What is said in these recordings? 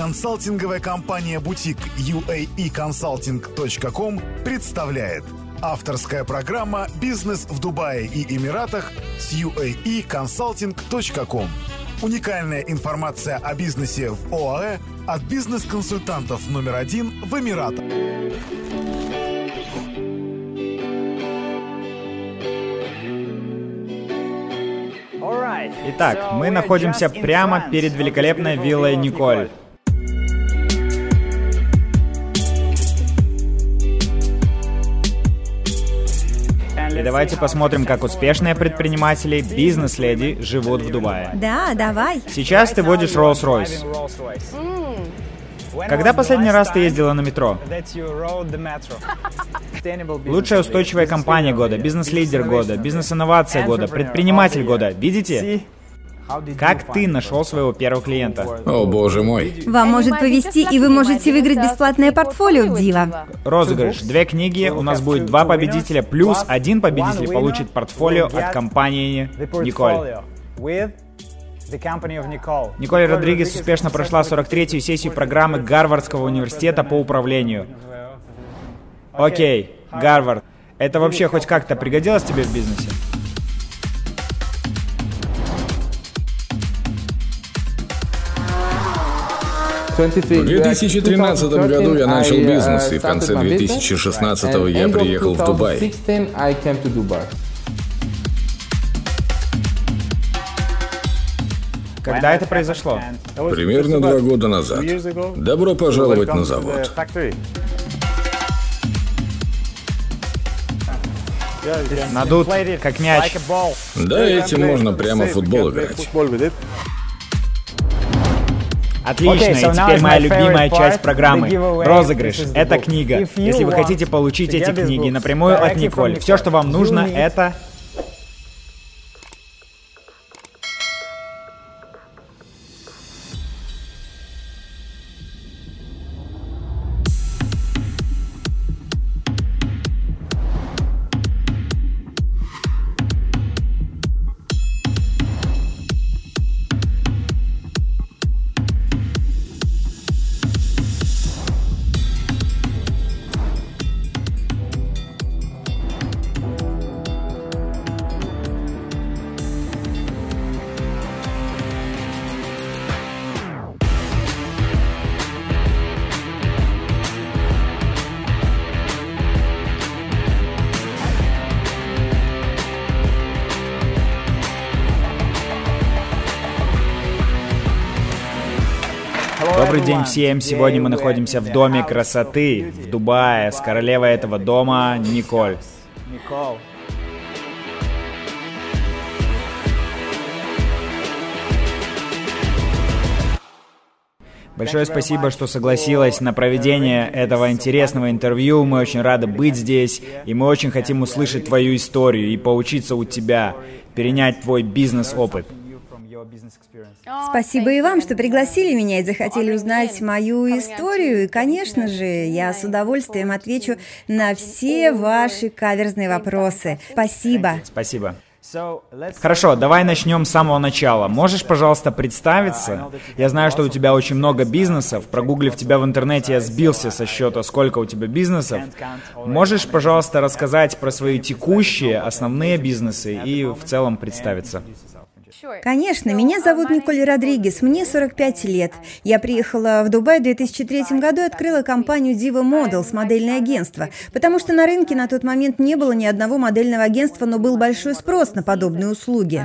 Консалтинговая компания «Бутик» uaeconsulting.com представляет Авторская программа «Бизнес в Дубае и Эмиратах» с uaeconsulting.com Уникальная информация о бизнесе в ОАЭ от бизнес-консультантов номер один в Эмиратах. Итак, мы находимся прямо перед великолепной виллой Николь. И давайте посмотрим, как успешные предприниматели, бизнес-леди живут в Дубае. Да, давай. Сейчас ты водишь Rolls-Royce. Когда последний раз ты ездила на метро? Лучшая устойчивая компания года, бизнес-лидер года, бизнес-инновация года, предприниматель года. Видите? Как ты нашел своего первого клиента? О, боже мой. Вам может повезти, и вы можете выиграть бесплатное портфолио в Дива. Розыгрыш. Две книги, у нас будет два победителя, плюс один победитель получит портфолио от компании Николь. Николь Родригес успешно прошла 43-ю сессию программы Гарвардского университета по управлению. Окей, Гарвард. Это вообще хоть как-то пригодилось тебе в бизнесе? В 2013 году я начал бизнес, и в конце 2016 я приехал в Дубай. Когда это произошло? Примерно два года назад. Добро пожаловать на завод. Надут, как мяч. Да, этим можно прямо в футбол играть. Отлично, и теперь моя любимая часть программы. Розыгрыш. Это книга. Если вы хотите получить эти книги напрямую от Николь, все, что вам нужно, это день всем! Сегодня мы находимся в Доме красоты в Дубае с королевой этого дома Николь. Большое спасибо, что согласилась на проведение этого интересного интервью. Мы очень рады быть здесь, и мы очень хотим услышать твою историю и поучиться у тебя, перенять твой бизнес-опыт. Спасибо и вам, что пригласили меня и захотели узнать мою историю. И, конечно же, я с удовольствием отвечу на все ваши каверзные вопросы. Спасибо. Спасибо. Хорошо, давай начнем с самого начала. Можешь, пожалуйста, представиться? Я знаю, что у тебя очень много бизнесов. Прогуглив тебя в интернете, я сбился со счета, сколько у тебя бизнесов. Можешь, пожалуйста, рассказать про свои текущие, основные бизнесы и в целом представиться? Конечно, меня зовут Николь Родригес, мне 45 лет. Я приехала в Дубай в 2003 году и открыла компанию Diva Models, модельное агентство, потому что на рынке на тот момент не было ни одного модельного агентства, но был большой спрос на подобные услуги.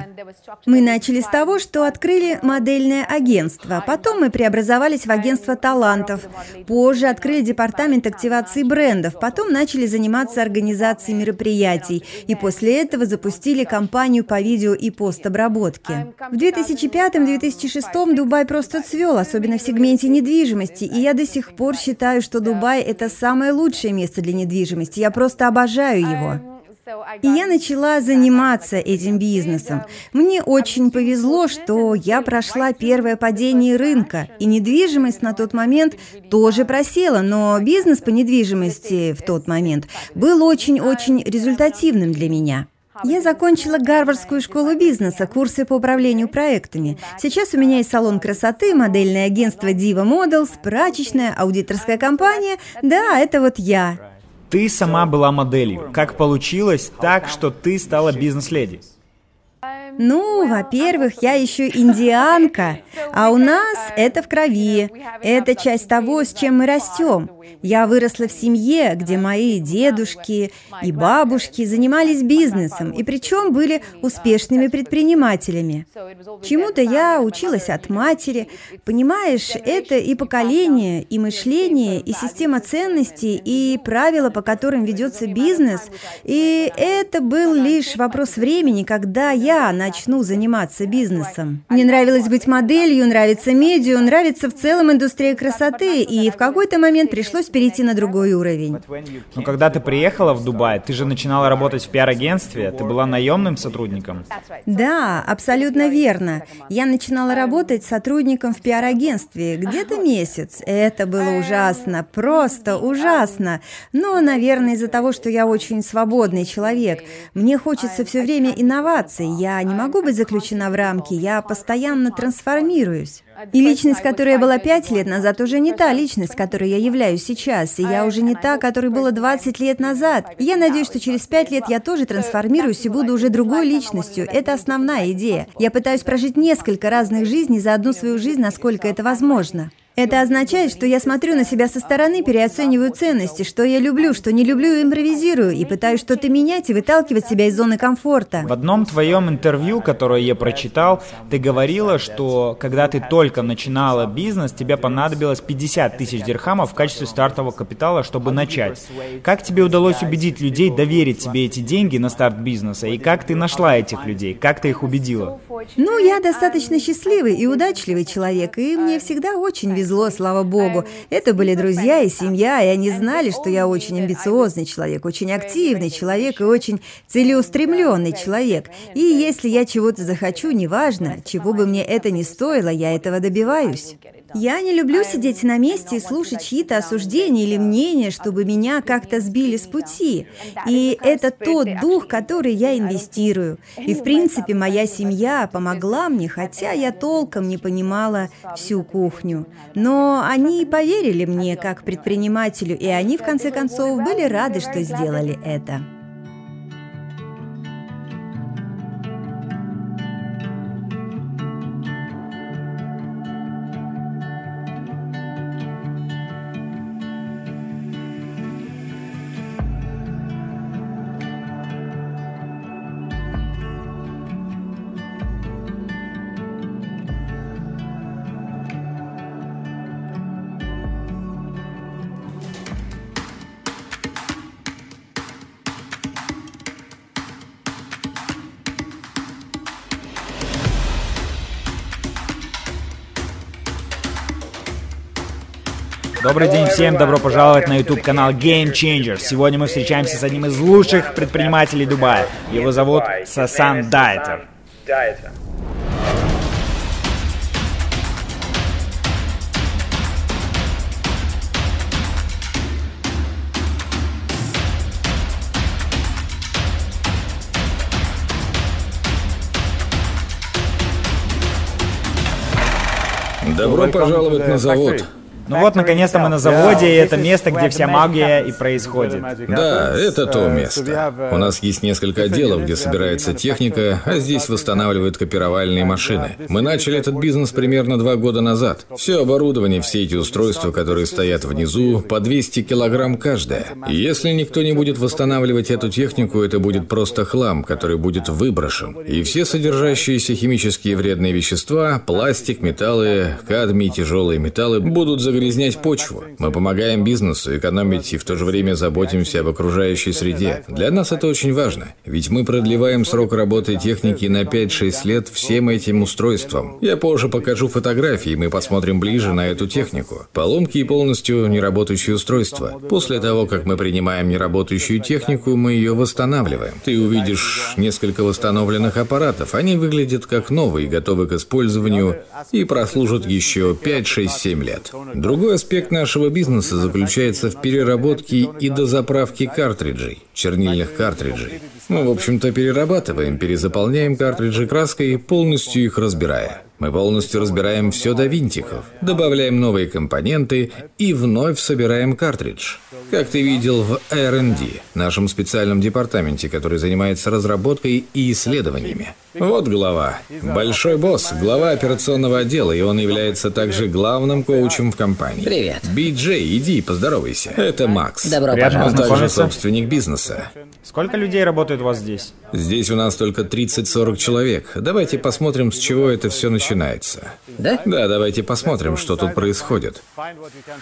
Мы начали с того, что открыли модельное агентство, потом мы преобразовались в агентство талантов, позже открыли департамент активации брендов, потом начали заниматься организацией мероприятий, и после этого запустили компанию по видео и постобработке порядке. В 2005-2006 Дубай просто цвел, особенно в сегменте недвижимости, и я до сих пор считаю, что Дубай – это самое лучшее место для недвижимости. Я просто обожаю его. И я начала заниматься этим бизнесом. Мне очень повезло, что я прошла первое падение рынка, и недвижимость на тот момент тоже просела, но бизнес по недвижимости в тот момент был очень-очень результативным для меня. Я закончила Гарвардскую школу бизнеса, курсы по управлению проектами. Сейчас у меня есть салон красоты, модельное агентство Diva Models, прачечная, аудиторская компания. Да, это вот я. Ты сама была моделью. Как получилось так, что ты стала бизнес-леди? Ну, во-первых, я еще индианка, а у нас это в крови. Это часть того, с чем мы растем. Я выросла в семье, где мои дедушки и бабушки занимались бизнесом, и причем были успешными предпринимателями. Чему-то я училась от матери. Понимаешь, это и поколение, и мышление, и система ценностей, и правила, по которым ведется бизнес. И это был лишь вопрос времени, когда я начну заниматься бизнесом. Мне нравилось быть моделью, нравится медиа, нравится в целом индустрия красоты, и в какой-то момент пришлось перейти на другой уровень. Но когда ты приехала в Дубай, ты же начинала работать в пиар-агентстве, ты была наемным сотрудником? Да, абсолютно верно. Я начинала работать сотрудником в пиар-агентстве где-то месяц. Это было ужасно, просто ужасно. Но, наверное, из-за того, что я очень свободный человек. Мне хочется все время инноваций. Я не могу быть заключена в рамки, я постоянно трансформируюсь. И личность, которая была пять лет назад, уже не та личность, которой я являюсь сейчас. И я уже не та, которой было 20 лет назад. Я надеюсь, что через пять лет я тоже трансформируюсь и буду уже другой личностью. Это основная идея. Я пытаюсь прожить несколько разных жизней за одну свою жизнь, насколько это возможно. Это означает, что я смотрю на себя со стороны, переоцениваю ценности, что я люблю, что не люблю, импровизирую, и пытаюсь что-то менять и выталкивать себя из зоны комфорта. В одном твоем интервью, которое я прочитал, ты говорила, что когда ты только начинала бизнес, тебе понадобилось 50 тысяч дирхамов в качестве стартового капитала, чтобы начать. Как тебе удалось убедить людей доверить тебе эти деньги на старт бизнеса, и как ты нашла этих людей, как ты их убедила? Ну, я достаточно счастливый и удачливый человек, и мне всегда очень везет повезло, слава богу. Это были друзья и семья, и они знали, что я очень амбициозный человек, очень активный человек и очень целеустремленный человек. И если я чего-то захочу, неважно, чего бы мне это ни стоило, я этого добиваюсь. Я не люблю сидеть на месте и слушать чьи-то осуждения или мнения, чтобы меня как-то сбили с пути. И это тот дух, который я инвестирую. И, в принципе, моя семья помогла мне, хотя я толком не понимала всю кухню. Но они поверили мне как предпринимателю, и они, в конце концов, были рады, что сделали это. Добрый день всем, добро пожаловать на YouTube канал Game Changers. Сегодня мы встречаемся с одним из лучших предпринимателей Дубая. Его зовут Сасан Дайтер. Добро пожаловать на завод. Ну вот, наконец-то мы на заводе, и это место, где вся магия и происходит. Да, это то место. У нас есть несколько отделов, где собирается техника, а здесь восстанавливают копировальные машины. Мы начали этот бизнес примерно два года назад. Все оборудование, все эти устройства, которые стоят внизу, по 200 килограмм каждое. И если никто не будет восстанавливать эту технику, это будет просто хлам, который будет выброшен. И все содержащиеся химические вредные вещества, пластик, металлы, кадмий, тяжелые металлы будут загрязнены загрязнять почву. Мы помогаем бизнесу экономить и в то же время заботимся об окружающей среде. Для нас это очень важно, ведь мы продлеваем срок работы техники на 5-6 лет всем этим устройствам. Я позже покажу фотографии, и мы посмотрим ближе на эту технику. Поломки и полностью неработающие устройства. После того, как мы принимаем неработающую технику, мы ее восстанавливаем. Ты увидишь несколько восстановленных аппаратов. Они выглядят как новые, готовы к использованию и прослужат еще 5, 6, 7 лет. Другой аспект нашего бизнеса заключается в переработке и дозаправке картриджей, чернильных картриджей. Мы, в общем-то, перерабатываем, перезаполняем картриджи краской, полностью их разбирая. Мы полностью разбираем все до винтиков, добавляем новые компоненты и вновь собираем картридж. Как ты видел в R&D, нашем специальном департаменте, который занимается разработкой и исследованиями. Вот глава. Большой босс, глава операционного отдела, и он является также главным коучем в компании. Привет. Би-Джей, иди, поздоровайся. Это Макс. Добро Приятно Он пожаловать. также собственник бизнеса. Сколько людей работает у вас здесь? Здесь у нас только 30-40 человек. Давайте посмотрим, с чего это все начинается. Да? Да, давайте посмотрим, что тут происходит.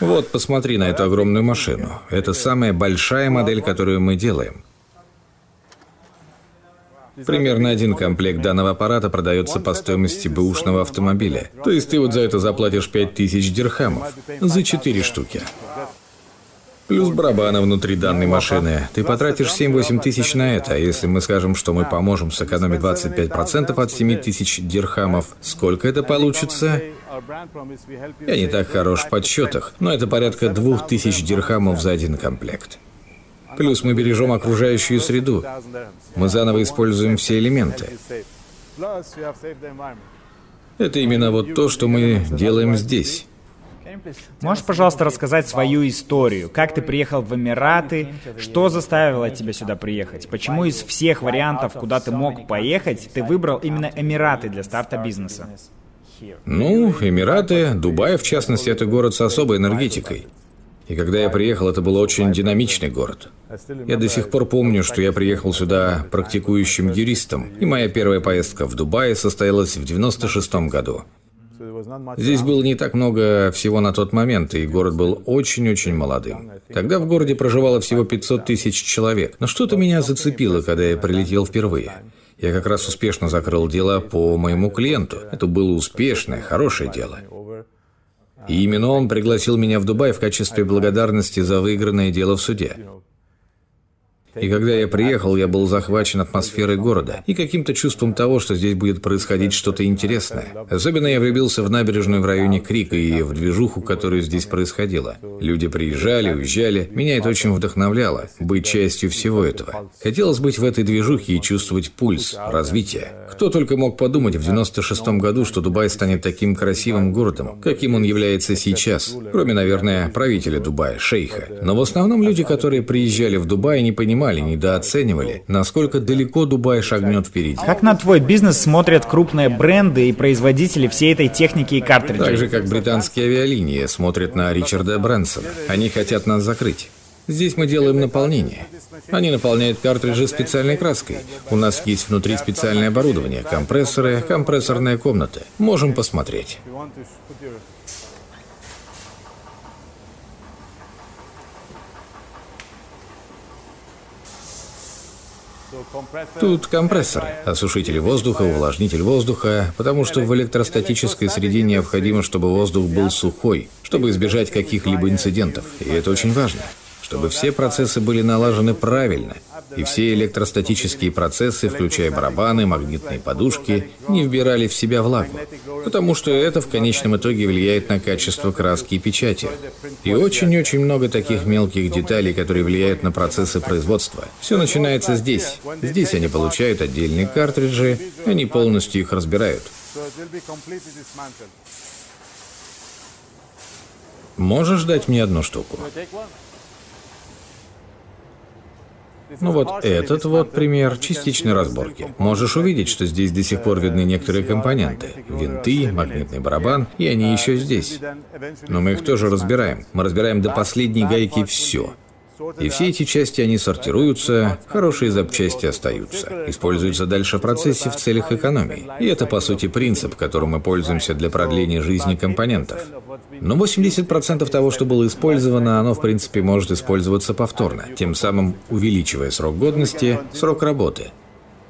Вот, посмотри на эту огромную машину. Это самая большая модель, которую мы делаем. Примерно один комплект данного аппарата продается по стоимости бэушного автомобиля. То есть ты вот за это заплатишь 5000 дирхамов. За 4 штуки. Плюс барабаны внутри данной машины. Ты потратишь 7-8 тысяч на это, а если мы скажем, что мы поможем сэкономить 25% от 7 тысяч дирхамов, сколько это получится? Я не так хорош в подсчетах, но это порядка 2000 дирхамов за один комплект. Плюс мы бережем окружающую среду. Мы заново используем все элементы. Это именно вот то, что мы делаем здесь. Можешь, пожалуйста, рассказать свою историю? Как ты приехал в Эмираты? Что заставило тебя сюда приехать? Почему из всех вариантов, куда ты мог поехать, ты выбрал именно Эмираты для старта бизнеса? Ну, Эмираты, Дубай, в частности, это город с особой энергетикой. И когда я приехал, это был очень динамичный город. Я до сих пор помню, что я приехал сюда практикующим юристом, и моя первая поездка в Дубае состоялась в 96 году. Здесь было не так много всего на тот момент, и город был очень-очень молодым. Тогда в городе проживало всего 500 тысяч человек. Но что-то меня зацепило, когда я прилетел впервые. Я как раз успешно закрыл дело по моему клиенту. Это было успешное, хорошее дело. И именно он пригласил меня в Дубай в качестве благодарности за выигранное дело в суде. И когда я приехал, я был захвачен атмосферой города и каким-то чувством того, что здесь будет происходить что-то интересное. Особенно я влюбился в набережную в районе Крика и в движуху, которая здесь происходила. Люди приезжали, уезжали. Меня это очень вдохновляло, быть частью всего этого. Хотелось быть в этой движухе и чувствовать пульс, развитие. Кто только мог подумать в 96 году, что Дубай станет таким красивым городом, каким он является сейчас. Кроме, наверное, правителя Дубая, шейха. Но в основном люди, которые приезжали в Дубай, не понимали, недооценивали, насколько далеко Дубай шагнет впереди. Как на твой бизнес смотрят крупные бренды и производители всей этой техники и картриджей? Так же, как британские авиалинии смотрят на Ричарда Брэнсона. Они хотят нас закрыть. Здесь мы делаем наполнение. Они наполняют картриджи специальной краской. У нас есть внутри специальное оборудование, компрессоры, компрессорная комната. Можем посмотреть. Тут компрессоры, осушители воздуха, увлажнитель воздуха, потому что в электростатической среде необходимо, чтобы воздух был сухой, чтобы избежать каких-либо инцидентов. И это очень важно, чтобы все процессы были налажены правильно, и все электростатические процессы, включая барабаны, магнитные подушки, не вбирали в себя влагу, потому что это в конечном итоге влияет на качество краски и печати. И очень-очень много таких мелких деталей, которые влияют на процессы производства. Все начинается здесь. Здесь они получают отдельные картриджи, они полностью их разбирают. Можешь дать мне одну штуку? Ну вот этот вот пример частичной разборки. Можешь увидеть, что здесь до сих пор видны некоторые компоненты. Винты, магнитный барабан, и они еще здесь. Но мы их тоже разбираем. Мы разбираем до последней гайки все. И все эти части, они сортируются, хорошие запчасти остаются, используются дальше в процессе в целях экономии. И это, по сути, принцип, которым мы пользуемся для продления жизни компонентов. Но 80% того, что было использовано, оно, в принципе, может использоваться повторно, тем самым увеличивая срок годности, срок работы.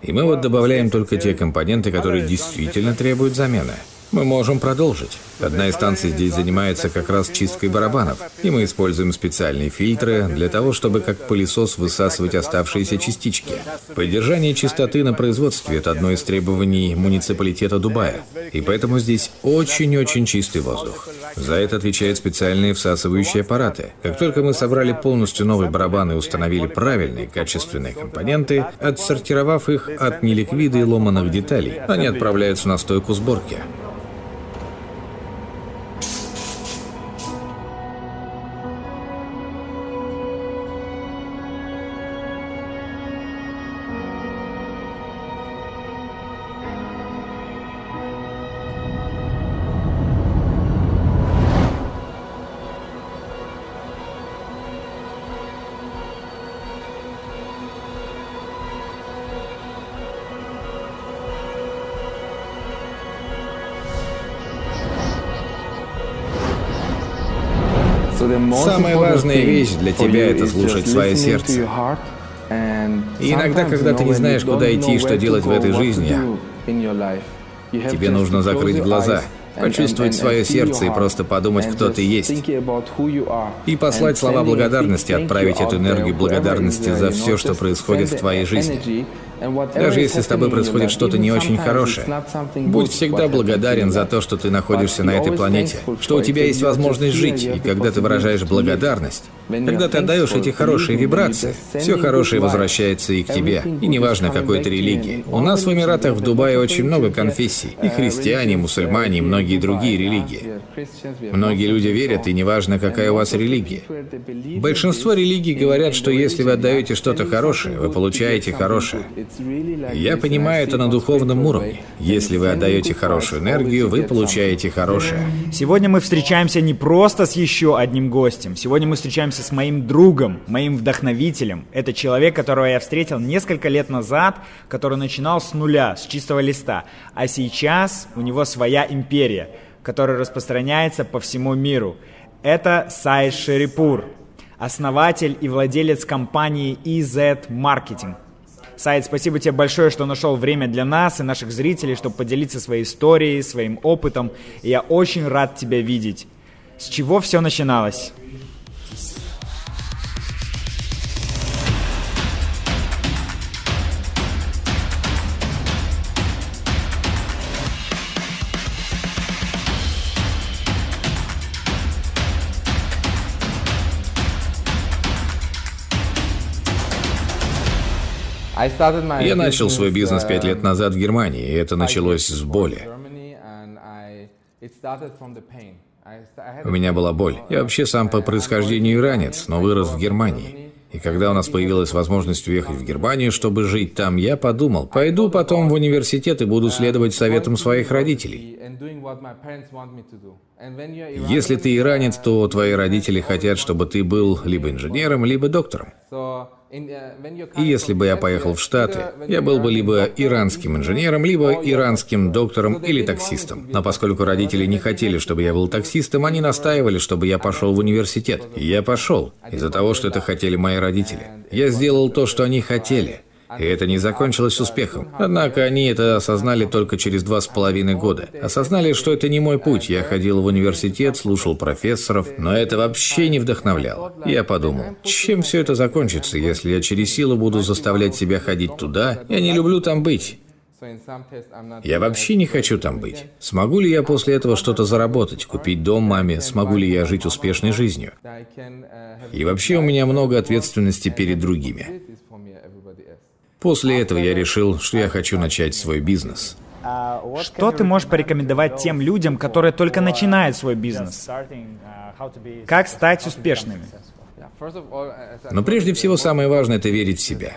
И мы вот добавляем только те компоненты, которые действительно требуют замены. Мы можем продолжить. Одна из станций здесь занимается как раз чисткой барабанов, и мы используем специальные фильтры для того, чтобы как пылесос высасывать оставшиеся частички. Поддержание чистоты на производстве – это одно из требований муниципалитета Дубая, и поэтому здесь очень-очень чистый воздух. За это отвечают специальные всасывающие аппараты. Как только мы собрали полностью новый барабан и установили правильные качественные компоненты, отсортировав их от неликвида и ломаных деталей, они отправляются на стойку сборки. Тебя — это слушать свое сердце. И иногда, когда ты не знаешь, куда идти и что делать в этой жизни, тебе нужно закрыть глаза, почувствовать свое сердце и просто подумать, кто ты есть. И послать слова благодарности, отправить эту энергию благодарности за все, что происходит в твоей жизни. Даже если с тобой происходит что-то не очень хорошее, будь всегда благодарен за то, что ты находишься на этой планете, что у тебя есть возможность жить, и когда ты выражаешь благодарность, когда ты отдаешь эти хорошие вибрации, все хорошее возвращается и к тебе, и неважно какой ты религии. У нас в Эмиратах в Дубае очень много конфессий, и христиане, и мусульмане, и многие другие религии. Многие люди верят, и неважно какая у вас религия. Большинство религий говорят, что если вы отдаете что-то хорошее, вы получаете хорошее. Я понимаю это на духовном уровне. Если вы отдаете хорошую энергию, вы получаете хорошее. Сегодня мы встречаемся не просто с еще одним гостем. Сегодня мы встречаемся с моим другом, моим вдохновителем. Это человек, которого я встретил несколько лет назад, который начинал с нуля, с чистого листа. А сейчас у него своя империя, которая распространяется по всему миру. Это Сайд Шерипур, основатель и владелец компании EZ Marketing. Сайт, спасибо тебе большое, что нашел время для нас и наших зрителей, чтобы поделиться своей историей, своим опытом. И я очень рад тебя видеть. С чего все начиналось? Я начал свой бизнес пять лет назад в Германии, и это началось с боли. У меня была боль. Я вообще сам по происхождению иранец, но вырос в Германии. И когда у нас появилась возможность уехать в Германию, чтобы жить там, я подумал, пойду потом в университет и буду следовать советам своих родителей. Если ты иранец, то твои родители хотят, чтобы ты был либо инженером, либо доктором. И если бы я поехал в Штаты, я был бы либо иранским инженером, либо иранским доктором или таксистом. Но поскольку родители не хотели, чтобы я был таксистом, они настаивали, чтобы я пошел в университет. И я пошел, из-за того, что это хотели мои родители. Я сделал то, что они хотели. И это не закончилось успехом. Однако они это осознали только через два с половиной года. Осознали, что это не мой путь. Я ходил в университет, слушал профессоров, но это вообще не вдохновляло. Я подумал, чем все это закончится, если я через силу буду заставлять себя ходить туда? Я не люблю там быть. Я вообще не хочу там быть. Смогу ли я после этого что-то заработать, купить дом маме, смогу ли я жить успешной жизнью? И вообще у меня много ответственности перед другими. После этого я решил, что я хочу начать свой бизнес. Что ты можешь порекомендовать тем людям, которые только начинают свой бизнес? Как стать успешными? Но прежде всего самое важное – это верить в себя.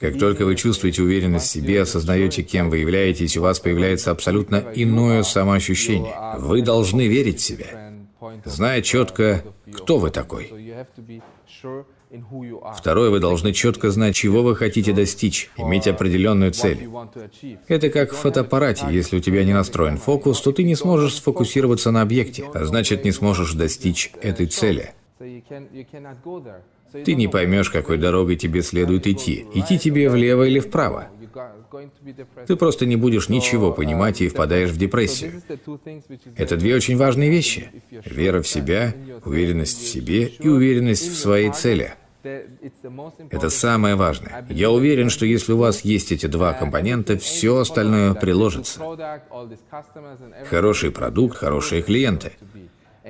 Как только вы чувствуете уверенность в себе, осознаете, кем вы являетесь, у вас появляется абсолютно иное самоощущение. Вы должны верить в себя, зная четко, кто вы такой. Второе, вы должны четко знать, чего вы хотите достичь, иметь определенную цель. Это как в фотоаппарате. Если у тебя не настроен фокус, то ты не сможешь сфокусироваться на объекте, а значит не сможешь достичь этой цели. Ты не поймешь, какой дорогой тебе следует идти. Идти тебе влево или вправо. Ты просто не будешь ничего понимать и впадаешь в депрессию. Это две очень важные вещи. Вера в себя, уверенность в себе и уверенность в своей цели. Это самое важное. Я уверен, что если у вас есть эти два компонента, все остальное приложится. Хороший продукт, хорошие клиенты.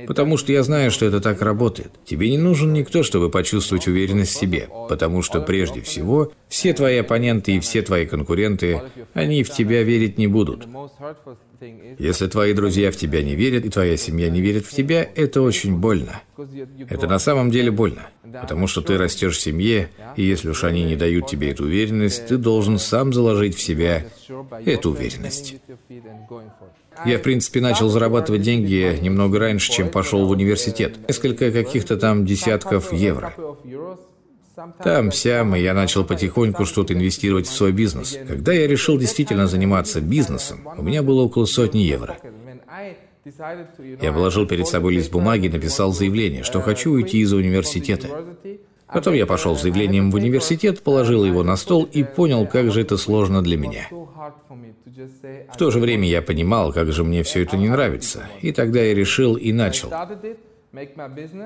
Потому что я знаю, что это так работает. Тебе не нужен никто, чтобы почувствовать уверенность в себе. Потому что прежде всего, все твои оппоненты и все твои конкуренты, они в тебя верить не будут. Если твои друзья в тебя не верят, и твоя семья не верит в тебя, это очень больно. Это на самом деле больно. Потому что ты растешь в семье, и если уж они не дают тебе эту уверенность, ты должен сам заложить в себя эту уверенность. Я, в принципе, начал зарабатывать деньги немного раньше, чем пошел в университет. Несколько каких-то там десятков евро. Там, сям, и я начал потихоньку что-то инвестировать в свой бизнес. Когда я решил действительно заниматься бизнесом, у меня было около сотни евро. Я положил перед собой лист бумаги и написал заявление, что хочу уйти из университета. Потом я пошел с заявлением в университет, положил его на стол и понял, как же это сложно для меня. В то же время я понимал, как же мне все это не нравится. И тогда я решил и начал.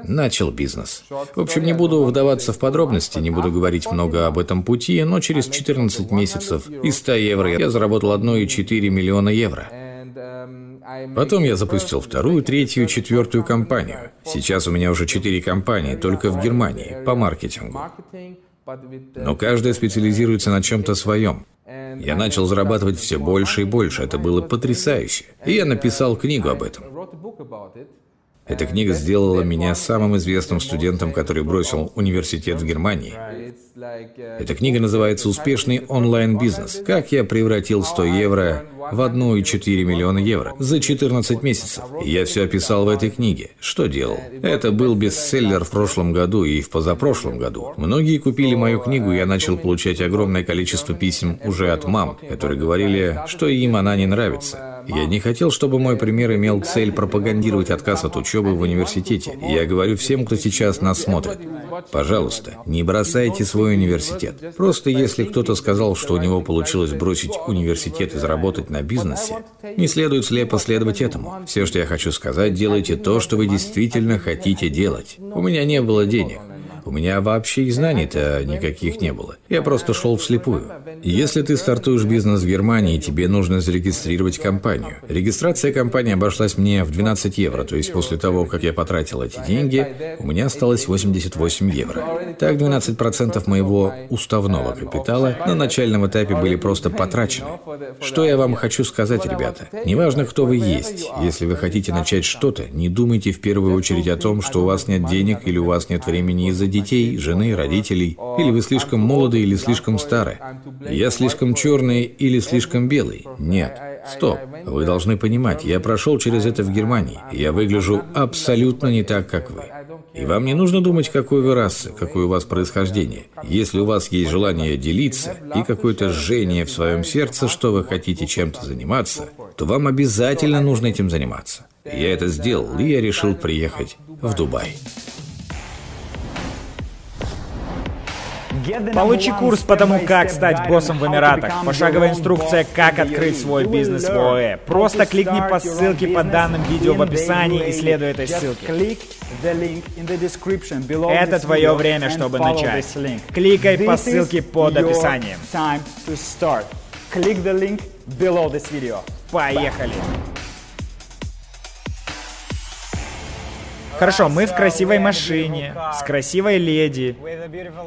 Начал бизнес. В общем, не буду вдаваться в подробности, не буду говорить много об этом пути, но через 14 месяцев из 100 евро я заработал 1,4 миллиона евро. Потом я запустил вторую, третью, четвертую компанию. Сейчас у меня уже четыре компании, только в Германии, по маркетингу. Но каждая специализируется на чем-то своем. Я начал зарабатывать все больше и больше. Это было потрясающе. И я написал книгу об этом. Эта книга сделала меня самым известным студентом, который бросил университет в Германии. Эта книга называется «Успешный онлайн-бизнес. Как я превратил 100 евро в 1,4 миллиона евро за 14 месяцев. Я все описал в этой книге. Что делал? Это был бестселлер в прошлом году и в позапрошлом году. Многие купили мою книгу, и я начал получать огромное количество писем уже от мам, которые говорили, что им она не нравится. Я не хотел, чтобы мой пример имел цель пропагандировать отказ от учебы в университете. Я говорю всем, кто сейчас нас смотрит. Пожалуйста, не бросайте свой университет. Просто если кто-то сказал, что у него получилось бросить университет и заработать на бизнесе, не следует слепо следовать этому. Все, что я хочу сказать, делайте то, что вы действительно хотите делать. У меня не было денег. У меня вообще и знаний-то никаких не было. Я просто шел вслепую. Если ты стартуешь бизнес в Германии, тебе нужно зарегистрировать компанию. Регистрация компании обошлась мне в 12 евро, то есть после того, как я потратил эти деньги, у меня осталось 88 евро. Так 12% моего уставного капитала на начальном этапе были просто потрачены. Что я вам хочу сказать, ребята? Неважно, кто вы есть, если вы хотите начать что-то, не думайте в первую очередь о том, что у вас нет денег или у вас нет времени из-за детей, жены, родителей, или вы слишком молоды или слишком стары. Я слишком черный или слишком белый. Нет. Стоп. Вы должны понимать, я прошел через это в Германии. Я выгляжу абсолютно не так, как вы. И вам не нужно думать, какой вы расы, какое у вас происхождение. Если у вас есть желание делиться и какое-то жжение в своем сердце, что вы хотите чем-то заниматься, то вам обязательно нужно этим заниматься. Я это сделал, и я решил приехать в Дубай. Получи курс по тому, как стать боссом в Эмиратах. Пошаговая инструкция, как открыть свой бизнес в ОЭ. Просто кликни по ссылке под данным видео в описании и следуй этой ссылке. Это твое время, чтобы начать. Кликай по ссылке под описанием. Поехали! Хорошо, мы в красивой машине, с красивой леди.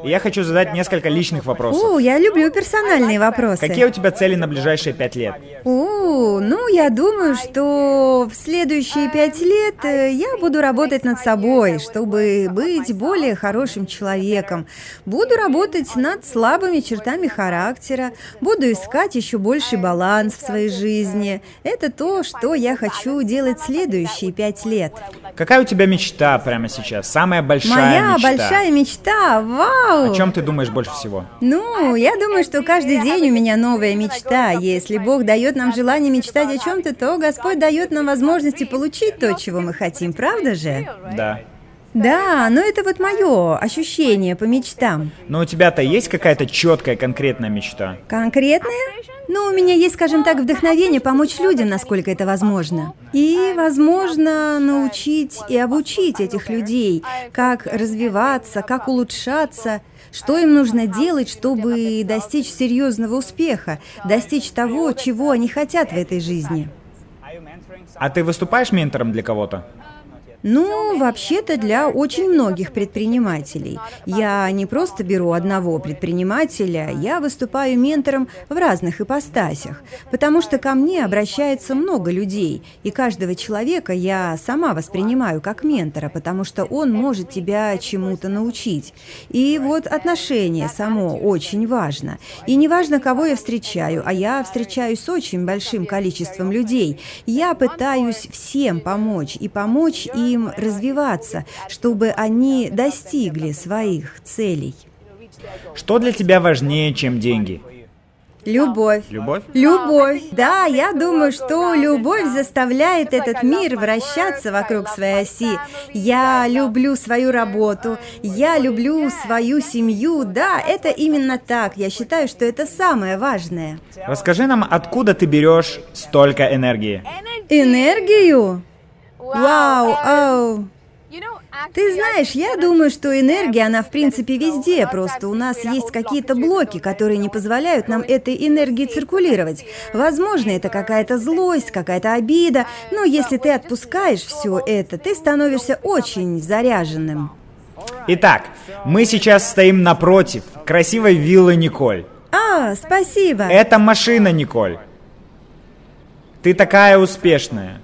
И я хочу задать несколько личных вопросов. О, я люблю персональные вопросы. Какие у тебя цели на ближайшие пять лет? О, ну, я думаю, что в следующие пять лет э, я буду работать над собой, чтобы быть более хорошим человеком. Буду работать над слабыми чертами характера, буду искать еще больший баланс в своей жизни. Это то, что я хочу делать следующие пять лет. Какая у тебя мечта? Мечта прямо сейчас? Самая большая Моя мечта? большая мечта, вау! О чем ты думаешь больше всего? Ну, я думаю, что каждый день у меня новая мечта. Если Бог дает нам желание мечтать о чем-то, то Господь дает нам возможности получить то, чего мы хотим, правда же? Да. Да, но это вот мое ощущение по мечтам. Но у тебя-то есть какая-то четкая конкретная мечта? Конкретная? Ну, у меня есть, скажем так, вдохновение помочь людям, насколько это возможно. И, возможно, научить и обучить этих людей, как развиваться, как улучшаться, что им нужно делать, чтобы достичь серьезного успеха, достичь того, чего они хотят в этой жизни. А ты выступаешь ментором для кого-то? Ну, вообще-то для очень многих предпринимателей. Я не просто беру одного предпринимателя, я выступаю ментором в разных ипостасях, потому что ко мне обращается много людей, и каждого человека я сама воспринимаю как ментора, потому что он может тебя чему-то научить. И вот отношение само очень важно. И не важно, кого я встречаю, а я встречаюсь с очень большим количеством людей. Я пытаюсь всем помочь и помочь им им развиваться, чтобы они достигли своих целей. Что для тебя важнее, чем деньги? Любовь. Любовь? Любовь. Да, я думаю, что любовь заставляет этот мир вращаться вокруг своей оси. Я люблю свою работу, я люблю свою семью. Да, это именно так. Я считаю, что это самое важное. Расскажи нам, откуда ты берешь столько энергии? Энергию? Вау, ау. Ты знаешь, я думаю, что энергия, она в принципе везде, просто у нас есть какие-то блоки, которые не позволяют нам этой энергии циркулировать. Возможно, это какая-то злость, какая-то обида, но если ты отпускаешь все это, ты становишься очень заряженным. Итак, мы сейчас стоим напротив красивой виллы Николь. А, спасибо. Это машина, Николь. Ты такая успешная.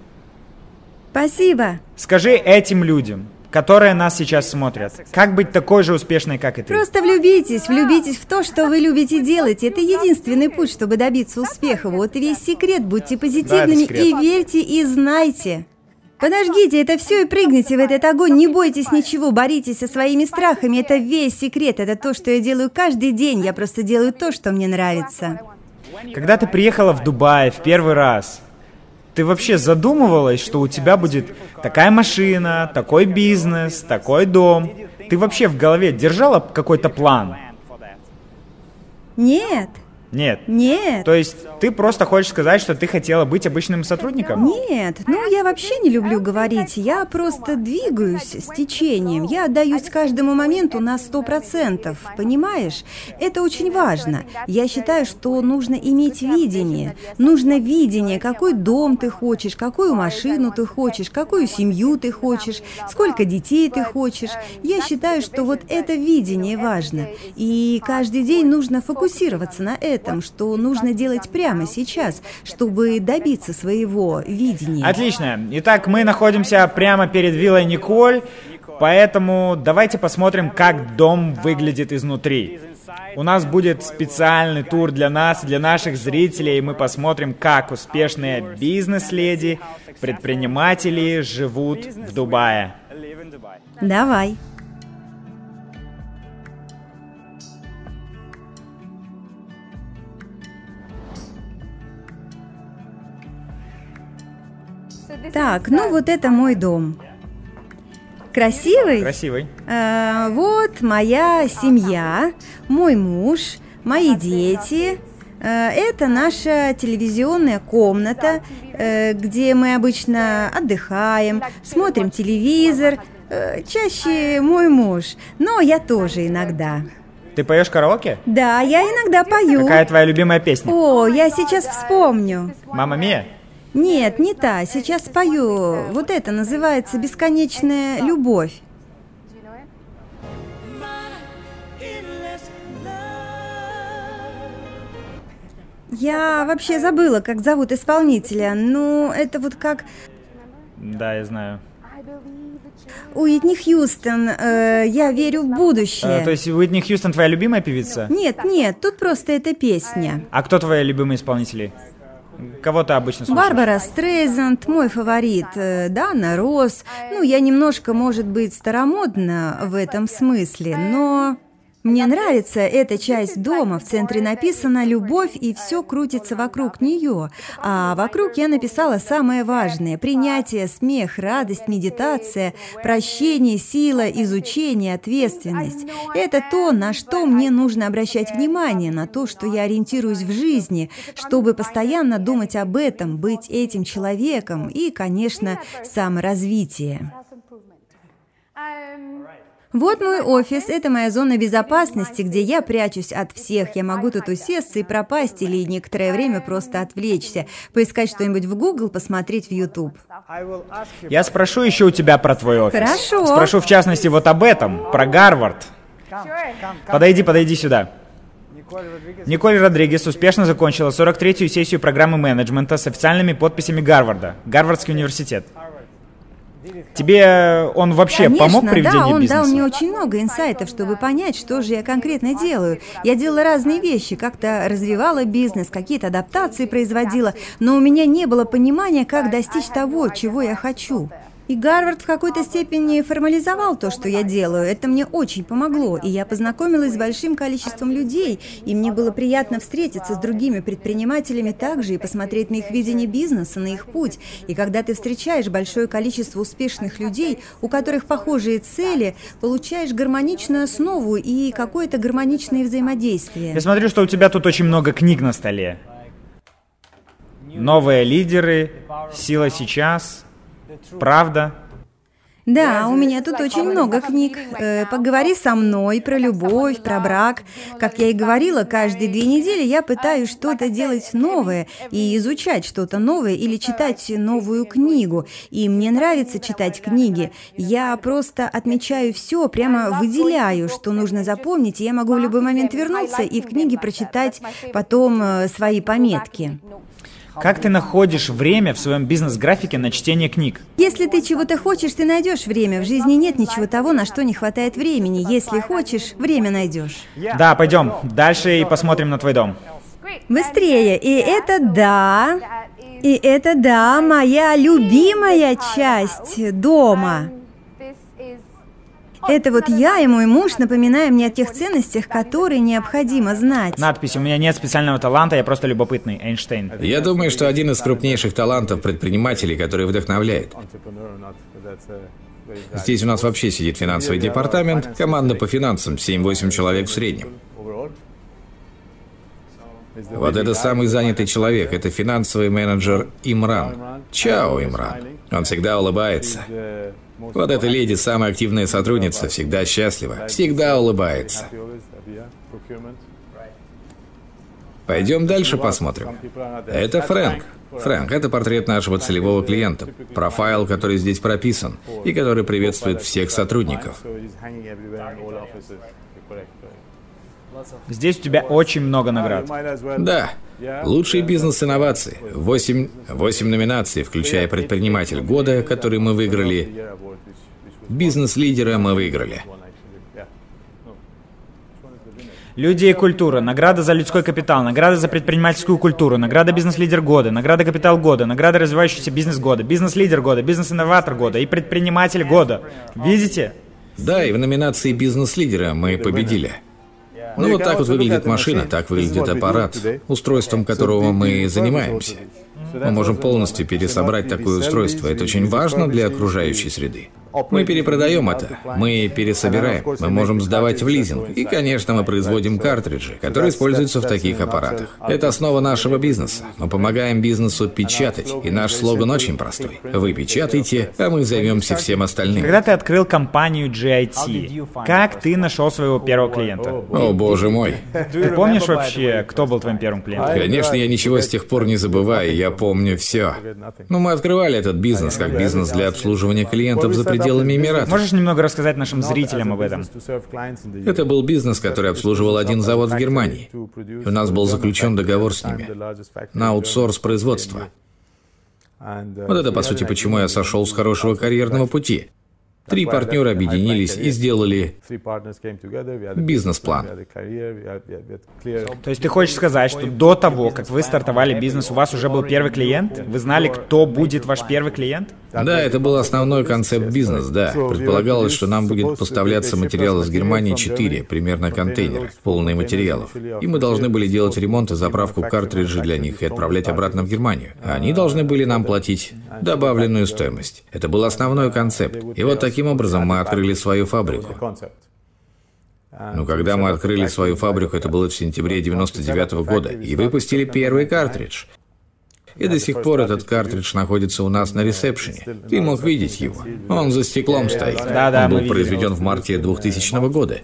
Спасибо. Скажи этим людям, которые нас сейчас смотрят, как быть такой же успешной, как и ты? Просто влюбитесь, влюбитесь в то, что вы любите делать. Это единственный путь, чтобы добиться успеха. Вот весь секрет. Будьте позитивными да, и верьте, и знайте. Подождите, это все и прыгните в этот огонь, не бойтесь ничего, боритесь со своими страхами, это весь секрет, это то, что я делаю каждый день, я просто делаю то, что мне нравится. Когда ты приехала в Дубай в первый раз, ты вообще задумывалась, что у тебя будет такая машина, такой бизнес, такой дом? Ты вообще в голове держала какой-то план? Нет. Нет. Нет. То есть ты просто хочешь сказать, что ты хотела быть обычным сотрудником? Нет. Ну, я вообще не люблю говорить. Я просто двигаюсь с течением. Я отдаюсь каждому моменту на сто процентов. Понимаешь? Это очень важно. Я считаю, что нужно иметь видение. Нужно видение, какой дом ты хочешь, какую машину ты хочешь, какую семью ты хочешь, сколько детей ты хочешь. Я считаю, что вот это видение важно. И каждый день нужно фокусироваться на этом этом, что нужно делать прямо сейчас, чтобы добиться своего видения. Отлично. Итак, мы находимся прямо перед виллой Николь, поэтому давайте посмотрим, как дом выглядит изнутри. У нас будет специальный тур для нас, для наших зрителей, и мы посмотрим, как успешные бизнес-леди, предприниматели живут в Дубае. Давай. Так, ну вот это мой дом. Красивый? Красивый. А, вот моя семья, мой муж, мои дети. А, это наша телевизионная комната, а, где мы обычно отдыхаем, смотрим телевизор. А, чаще мой муж, но я тоже иногда. Ты поешь караоке? Да, я иногда пою. Какая твоя любимая песня? О, я сейчас вспомню. Мама Мия? Нет, не та. Сейчас спою. Вот это называется «Бесконечная любовь». Я вообще забыла, как зовут исполнителя. Ну, это вот как... Да, я знаю. Уитни Хьюстон, э, я верю в будущее. А, то есть Уитни Хьюстон твоя любимая певица? Нет, нет, тут просто эта песня. А кто твои любимые исполнители? Кого ты обычно слушаешь? Барбара Стрейзанд, мой фаворит, э, Дана Росс. Ну, я немножко, может быть, старомодна в этом смысле, но... Мне нравится эта часть дома. В центре написано «любовь», и все крутится вокруг нее. А вокруг я написала самое важное – принятие, смех, радость, медитация, прощение, сила, изучение, ответственность. Это то, на что мне нужно обращать внимание, на то, что я ориентируюсь в жизни, чтобы постоянно думать об этом, быть этим человеком и, конечно, саморазвитие. Вот мой офис, это моя зона безопасности, где я прячусь от всех. Я могу тут усесться и пропасть или некоторое время просто отвлечься, поискать что-нибудь в Google, посмотреть в YouTube. Я спрошу еще у тебя про твой офис. Хорошо. Спрошу в частности вот об этом, про Гарвард. Подойди, подойди сюда. Николь Родригес успешно закончила 43-ю сессию программы менеджмента с официальными подписями Гарварда, Гарвардский университет. Тебе он вообще Конечно, помог при ведении да, он бизнеса? дал мне очень много инсайтов, чтобы понять, что же я конкретно делаю. Я делала разные вещи, как-то развивала бизнес, какие-то адаптации производила, но у меня не было понимания, как достичь того, чего я хочу. И Гарвард в какой-то степени формализовал то, что я делаю. Это мне очень помогло, и я познакомилась с большим количеством людей, и мне было приятно встретиться с другими предпринимателями также и посмотреть на их видение бизнеса, на их путь. И когда ты встречаешь большое количество успешных людей, у которых похожие цели, получаешь гармоничную основу и какое-то гармоничное взаимодействие. Я смотрю, что у тебя тут очень много книг на столе. Новые лидеры, сила сейчас, правда. Да, у меня тут очень много книг. Э, поговори со мной про любовь, про брак. Как я и говорила, каждые две недели я пытаюсь что-то делать новое и изучать что-то новое или читать новую книгу. И мне нравится читать книги. Я просто отмечаю все, прямо выделяю, что нужно запомнить, и я могу в любой момент вернуться и в книге прочитать потом э, свои пометки. Как ты находишь время в своем бизнес-графике на чтение книг? Если ты чего-то хочешь, ты найдешь время. В жизни нет ничего того, на что не хватает времени. Если хочешь, время найдешь. Да, пойдем дальше и посмотрим на твой дом. Быстрее. И это да. И это да, моя любимая часть дома. Это вот я и мой муж напоминаем мне о тех ценностях, которые необходимо знать. Надпись «У меня нет специального таланта, я просто любопытный». Эйнштейн. Я думаю, что один из крупнейших талантов предпринимателей, который вдохновляет. Здесь у нас вообще сидит финансовый департамент, команда по финансам, 7-8 человек в среднем. Вот это самый занятый человек, это финансовый менеджер Имран. Чао, Имран. Он всегда улыбается. Вот эта леди, самая активная сотрудница, всегда счастлива, всегда улыбается. Пойдем дальше посмотрим. Это Фрэнк. Фрэнк, это портрет нашего целевого клиента, профайл, который здесь прописан, и который приветствует всех сотрудников. Здесь у тебя очень много наград. Да. Лучший бизнес-инновации. Восемь, восемь номинаций, включая предприниматель года, который мы выиграли. Бизнес-лидера мы выиграли. Люди и культура, награда за людской капитал, награда за предпринимательскую культуру, награда бизнес-лидер года, награда капитал года, награда развивающийся бизнес года, бизнес-лидер года, бизнес-инноватор года и предприниматель года. Видите? Да, и в номинации бизнес-лидера мы победили. Ну вот так вот выглядит машина, так выглядит аппарат, устройством которого мы занимаемся. Мы можем полностью пересобрать такое устройство. Это очень важно для окружающей среды. Мы перепродаем это, мы пересобираем, мы можем сдавать в лизинг. И, конечно, мы производим картриджи, которые используются в таких аппаратах. Это основа нашего бизнеса. Мы помогаем бизнесу печатать, и наш слоган очень простой. Вы печатаете, а мы займемся всем остальным. Когда ты открыл компанию GIT, как ты нашел своего первого клиента? О, боже мой. Ты помнишь вообще, кто был твоим первым клиентом? Конечно, я ничего с тех пор не забываю, я помню все. Но мы открывали этот бизнес как бизнес для обслуживания клиентов за пределами Эмиратов. Можешь немного рассказать нашим зрителям об этом? Это был бизнес, который обслуживал один завод в Германии. И у нас был заключен договор с ними на аутсорс производства. Вот это, по сути, почему я сошел с хорошего карьерного пути. Три партнера объединились и сделали бизнес-план. То есть ты хочешь сказать, что до того, как вы стартовали бизнес, у вас уже был первый клиент? Вы знали, кто будет ваш первый клиент? Да, это был основной концепт бизнеса, да. Предполагалось, что нам будет поставляться материал из Германии 4, примерно контейнеры, полные материалов. И мы должны были делать ремонт и заправку картриджей для них и отправлять обратно в Германию. А они должны были нам платить добавленную стоимость. Это был основной концепт. И вот таким образом мы открыли свою фабрику. Но когда мы открыли свою фабрику, это было в сентябре 99 -го года, и выпустили первый картридж. И до сих пор этот картридж находится у нас на ресепшене. Ты мог видеть его. Он за стеклом стоит. Он был произведен в марте 2000 года.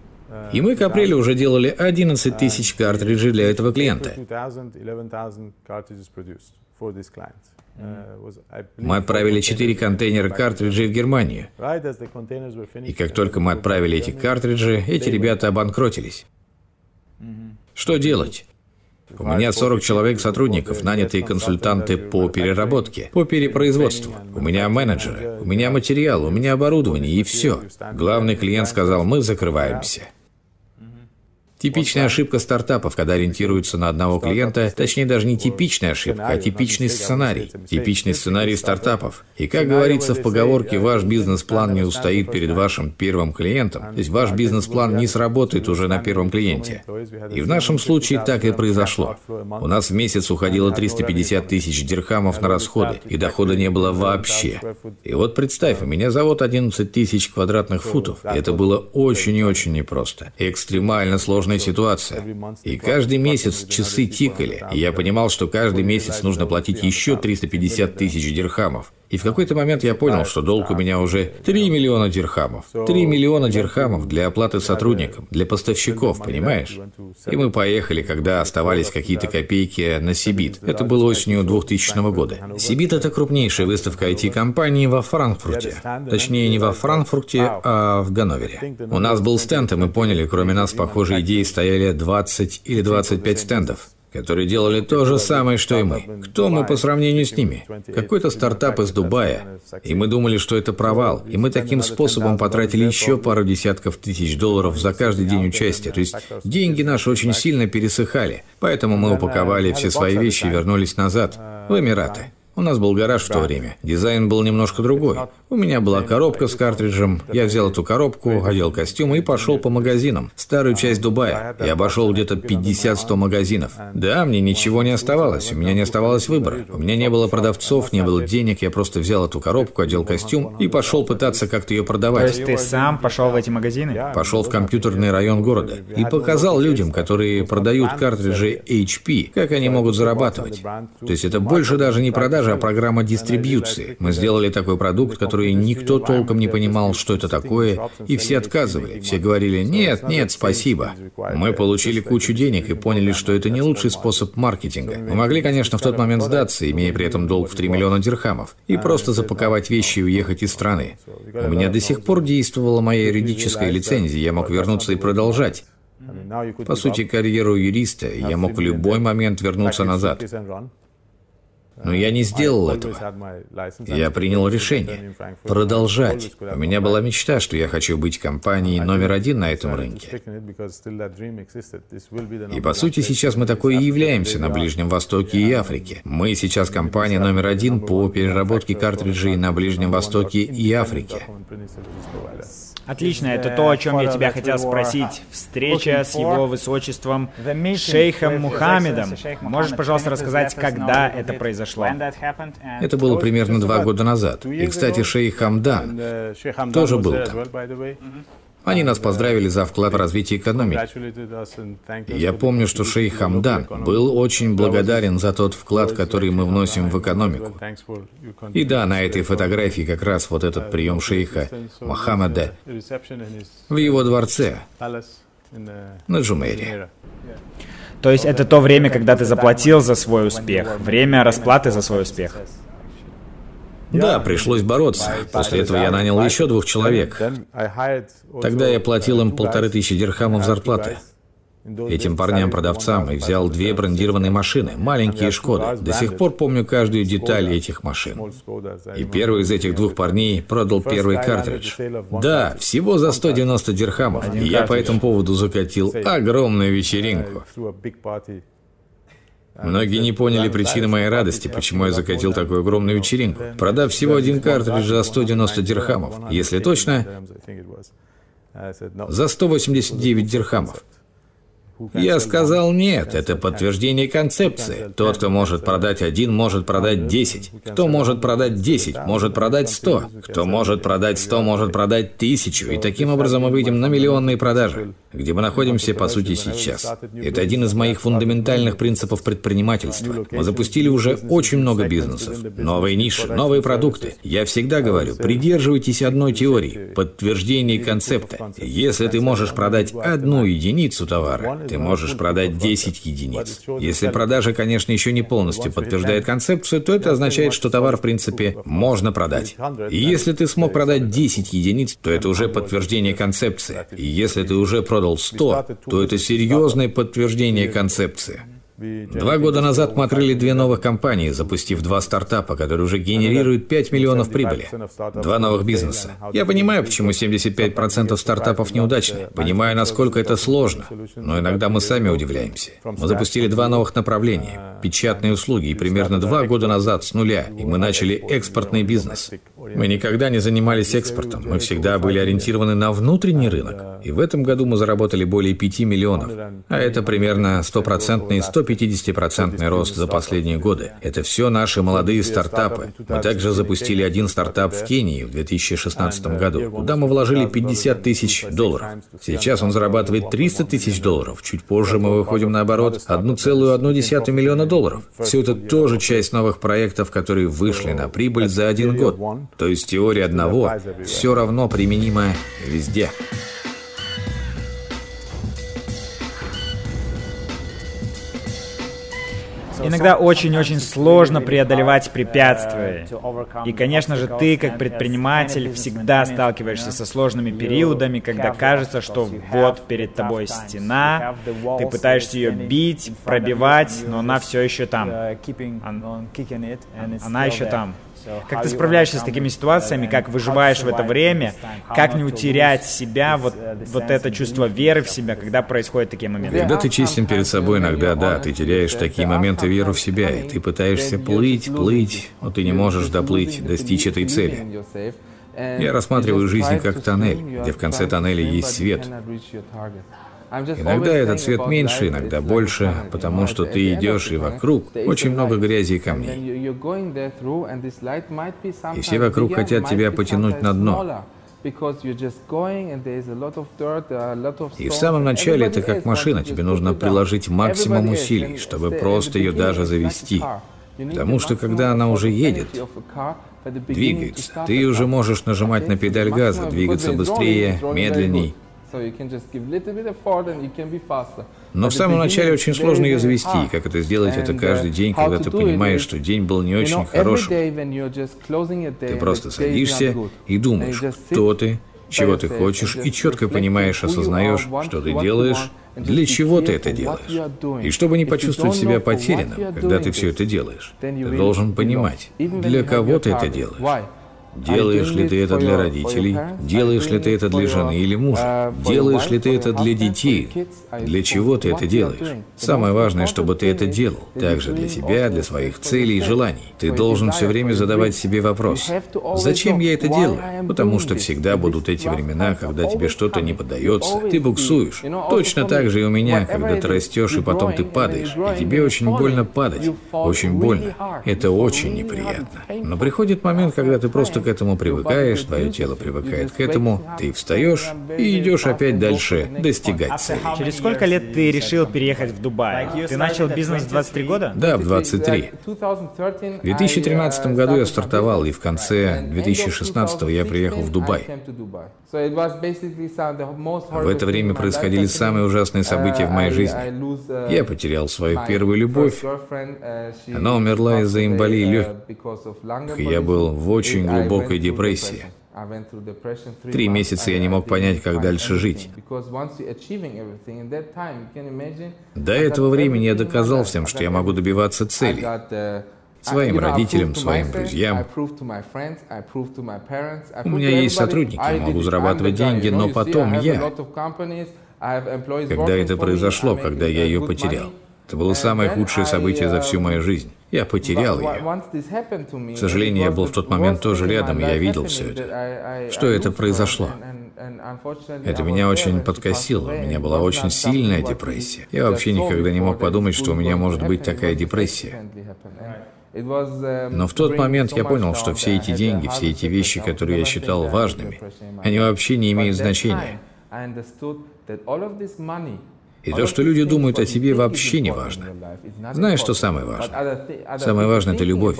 И мы к апрелю уже делали 11 тысяч картриджей для этого клиента. Мы отправили 4 контейнера картриджей в Германию. И как только мы отправили эти картриджи, эти ребята обанкротились. Что делать? У меня 40 человек сотрудников, нанятые консультанты по переработке, по перепроизводству. У меня менеджеры, у меня материал, у меня оборудование и все. Главный клиент сказал, мы закрываемся. Типичная ошибка стартапов, когда ориентируются на одного клиента, точнее даже не типичная ошибка, а типичный сценарий. Типичный сценарий стартапов. И как говорится в поговорке, ваш бизнес-план не устоит перед вашим первым клиентом, то есть ваш бизнес-план не сработает уже на первом клиенте. И в нашем случае так и произошло. У нас в месяц уходило 350 тысяч дирхамов на расходы, и дохода не было вообще. И вот представь, у меня завод 11 тысяч квадратных футов. И это было очень и очень непросто. Экстремально сложно сложная ситуация. И каждый месяц часы тикали, и я понимал, что каждый месяц нужно платить еще 350 тысяч дирхамов. И в какой-то момент я понял, что долг у меня уже 3 миллиона дирхамов. 3 миллиона дирхамов для оплаты сотрудникам, для поставщиков, понимаешь? И мы поехали, когда оставались какие-то копейки на Сибит. Это было осенью 2000 года. Сибит – это крупнейшая выставка IT-компаний во Франкфурте. Точнее, не во Франкфурте, а в Ганновере. У нас был стенд, и мы поняли, кроме нас, похожие идеи стояли 20 или 25 стендов которые делали то же самое, что и мы. Кто мы по сравнению с ними? Какой-то стартап из Дубая. И мы думали, что это провал. И мы таким способом потратили еще пару десятков тысяч долларов за каждый день участия. То есть деньги наши очень сильно пересыхали. Поэтому мы упаковали все свои вещи и вернулись назад, в Эмираты. У нас был гараж в то время. Дизайн был немножко другой. У меня была коробка с картриджем. Я взял эту коробку, одел костюм и пошел по магазинам. Старую часть Дубая. Я обошел где-то 50-100 магазинов. Да, мне ничего не оставалось. У меня не оставалось выбора. У меня не было продавцов, не было денег. Я просто взял эту коробку, одел костюм и пошел пытаться как-то ее продавать. То есть ты сам пошел в эти магазины? Пошел в компьютерный район города и показал людям, которые продают картриджи HP, как они могут зарабатывать. То есть это больше даже не продажа, продажи, а программа дистрибьюции. Мы сделали такой продукт, который никто толком не понимал, что это такое, и все отказывали. Все говорили «нет, нет, спасибо». Мы получили кучу денег и поняли, что это не лучший способ маркетинга. Мы могли, конечно, в тот момент сдаться, имея при этом долг в 3 миллиона дирхамов, и просто запаковать вещи и уехать из страны. У меня до сих пор действовала моя юридическая лицензия, я мог вернуться и продолжать. По сути, карьеру юриста я мог в любой момент вернуться назад. Но я не сделал этого. Я принял решение продолжать. У меня была мечта, что я хочу быть компанией номер один на этом рынке. И по сути сейчас мы такой и являемся на Ближнем Востоке и Африке. Мы сейчас компания номер один по переработке картриджей на Ближнем Востоке и Африке. Отлично, это то, о чем я тебя хотел спросить. Встреча с его высочеством шейхом Мухаммедом. Можешь, пожалуйста, рассказать, когда это произошло? Это было примерно два года назад. И, кстати, шейх Хамдан тоже был там. Они нас поздравили за вклад в развитие экономики. Я помню, что шейх Хамдан был очень благодарен за тот вклад, который мы вносим в экономику. И да, на этой фотографии как раз вот этот прием шейха Мохаммеда в его дворце на Джумейре. То есть это то время, когда ты заплатил за свой успех, время расплаты за свой успех. Да, пришлось бороться. После этого я нанял еще двух человек. Тогда я платил им полторы тысячи дирхамов зарплаты. этим парням-продавцам и взял две брендированные машины, маленькие «Шкоды». До сих пор помню каждую деталь этих машин. И первый из этих двух парней продал первый картридж. Да, всего за 190 дирхамов. И я по этому поводу закатил огромную вечеринку. Многие не поняли причины моей радости, почему я закатил такую огромную вечеринку, продав всего один картридж за 190 дирхамов. Если точно, за 189 дирхамов. Я сказал нет, это подтверждение концепции. Тот, кто может продать один, может продать 10. Кто может продать 10, может продать 100. Кто может продать 100, может продать 1000. И таким образом мы выйдем на миллионные продажи где мы находимся, по сути, сейчас. Это один из моих фундаментальных принципов предпринимательства. Мы запустили уже очень много бизнесов. Новые ниши, новые продукты. Я всегда говорю, придерживайтесь одной теории – подтверждения концепта. Если ты можешь продать одну единицу товара, ты можешь продать 10 единиц. Если продажа, конечно, еще не полностью подтверждает концепцию, то это означает, что товар, в принципе, можно продать. И если ты смог продать 10 единиц, то это уже подтверждение концепции. И если ты уже продал продал 100, то это серьезное подтверждение концепции. Два года назад мы открыли две новых компании, запустив два стартапа, которые уже генерируют 5 миллионов прибыли. Два новых бизнеса. Я понимаю, почему 75% стартапов неудачны. Понимаю, насколько это сложно. Но иногда мы сами удивляемся. Мы запустили два новых направления. Печатные услуги. И примерно два года назад с нуля. И мы начали экспортный бизнес. Мы никогда не занимались экспортом. Мы всегда были ориентированы на внутренний рынок. И в этом году мы заработали более 5 миллионов. А это примерно стопроцентные 100 150% рост за последние годы. Это все наши молодые стартапы. Мы также запустили один стартап в Кении в 2016 году, куда мы вложили 50 тысяч долларов. Сейчас он зарабатывает 300 тысяч долларов. Чуть позже мы выходим на оборот 1,1 миллиона долларов. Все это тоже часть новых проектов, которые вышли на прибыль за один год. То есть теория одного все равно применима везде. Иногда очень-очень сложно преодолевать препятствия. И, конечно же, ты, как предприниматель, всегда сталкиваешься со сложными периодами, когда кажется, что вот перед тобой стена, ты пытаешься ее бить, пробивать, но она все еще там. Она еще там. Как ты справляешься с такими ситуациями, как выживаешь в это время, как не утерять себя, вот, вот это чувство веры в себя, когда происходят такие моменты? Когда ты честен перед собой, иногда, да, ты теряешь такие моменты веру в себя, и ты пытаешься плыть, плыть, но ты не можешь доплыть, достичь этой цели. Я рассматриваю жизнь как тоннель, где в конце тоннеля есть свет. Иногда этот цвет меньше, иногда больше, потому что ты идешь и вокруг очень много грязи и камней. И все вокруг хотят тебя потянуть на дно. И в самом начале это как машина, тебе нужно приложить максимум усилий, чтобы просто ее даже завести. Потому что когда она уже едет, двигается, ты уже можешь нажимать на педаль газа, двигаться быстрее, медленней. Но в самом начале очень сложно ее завести, ah, как это сделать это каждый день, когда ты понимаешь, что день был не очень хорошим. Ты просто садишься и думаешь, кто ты, чего ты хочешь, и четко понимаешь, осознаешь, что ты делаешь, для чего ты это делаешь. И чтобы не почувствовать себя потерянным, когда ты все это делаешь, ты должен понимать, для кого ты это делаешь. Делаешь ли ты это для родителей? Делаешь ли ты это для жены или мужа? Делаешь ли ты это для детей? Для чего ты это делаешь? Самое важное, чтобы ты это делал. Также для себя, для своих целей и желаний. Ты должен все время задавать себе вопрос. Зачем я это делаю? Потому что всегда будут эти времена, когда тебе что-то не поддается, ты буксуешь. Точно так же и у меня, когда ты растешь и потом ты падаешь. И тебе очень больно падать. Очень больно. Это очень неприятно. Но приходит момент, когда ты просто к этому привыкаешь, твое тело привыкает к этому, ты встаешь и идешь опять дальше достигать цели. Через сколько лет ты решил переехать в Дубай? Ты начал бизнес в 23 года? Да, в 23. В 2013 году я стартовал, и в конце 2016 я приехал в Дубай. В это время происходили самые ужасные события в моей жизни. Я потерял свою первую любовь. Она умерла из-за эмболии легких. Я был в очень глубокой депрессии. Три месяца я не мог понять, как дальше жить. До этого времени я доказал всем, что я могу добиваться целей. Своим родителям, своим друзьям. У меня есть сотрудники, я могу зарабатывать деньги, но потом я... Когда это произошло, когда я ее потерял? Это было самое худшее событие за всю мою жизнь. Я потерял ее. К сожалению, я был в тот момент тоже рядом, и я видел все это. Что это произошло? Это меня очень подкосило. У меня была очень сильная депрессия. Я вообще никогда не мог подумать, что у меня может быть такая депрессия. Но в тот момент я понял, что все эти деньги, все эти вещи, которые я считал важными, они вообще не имеют значения. И то, что люди думают о тебе, вообще не важно. Знаешь, что самое важное? Самое важное – это любовь.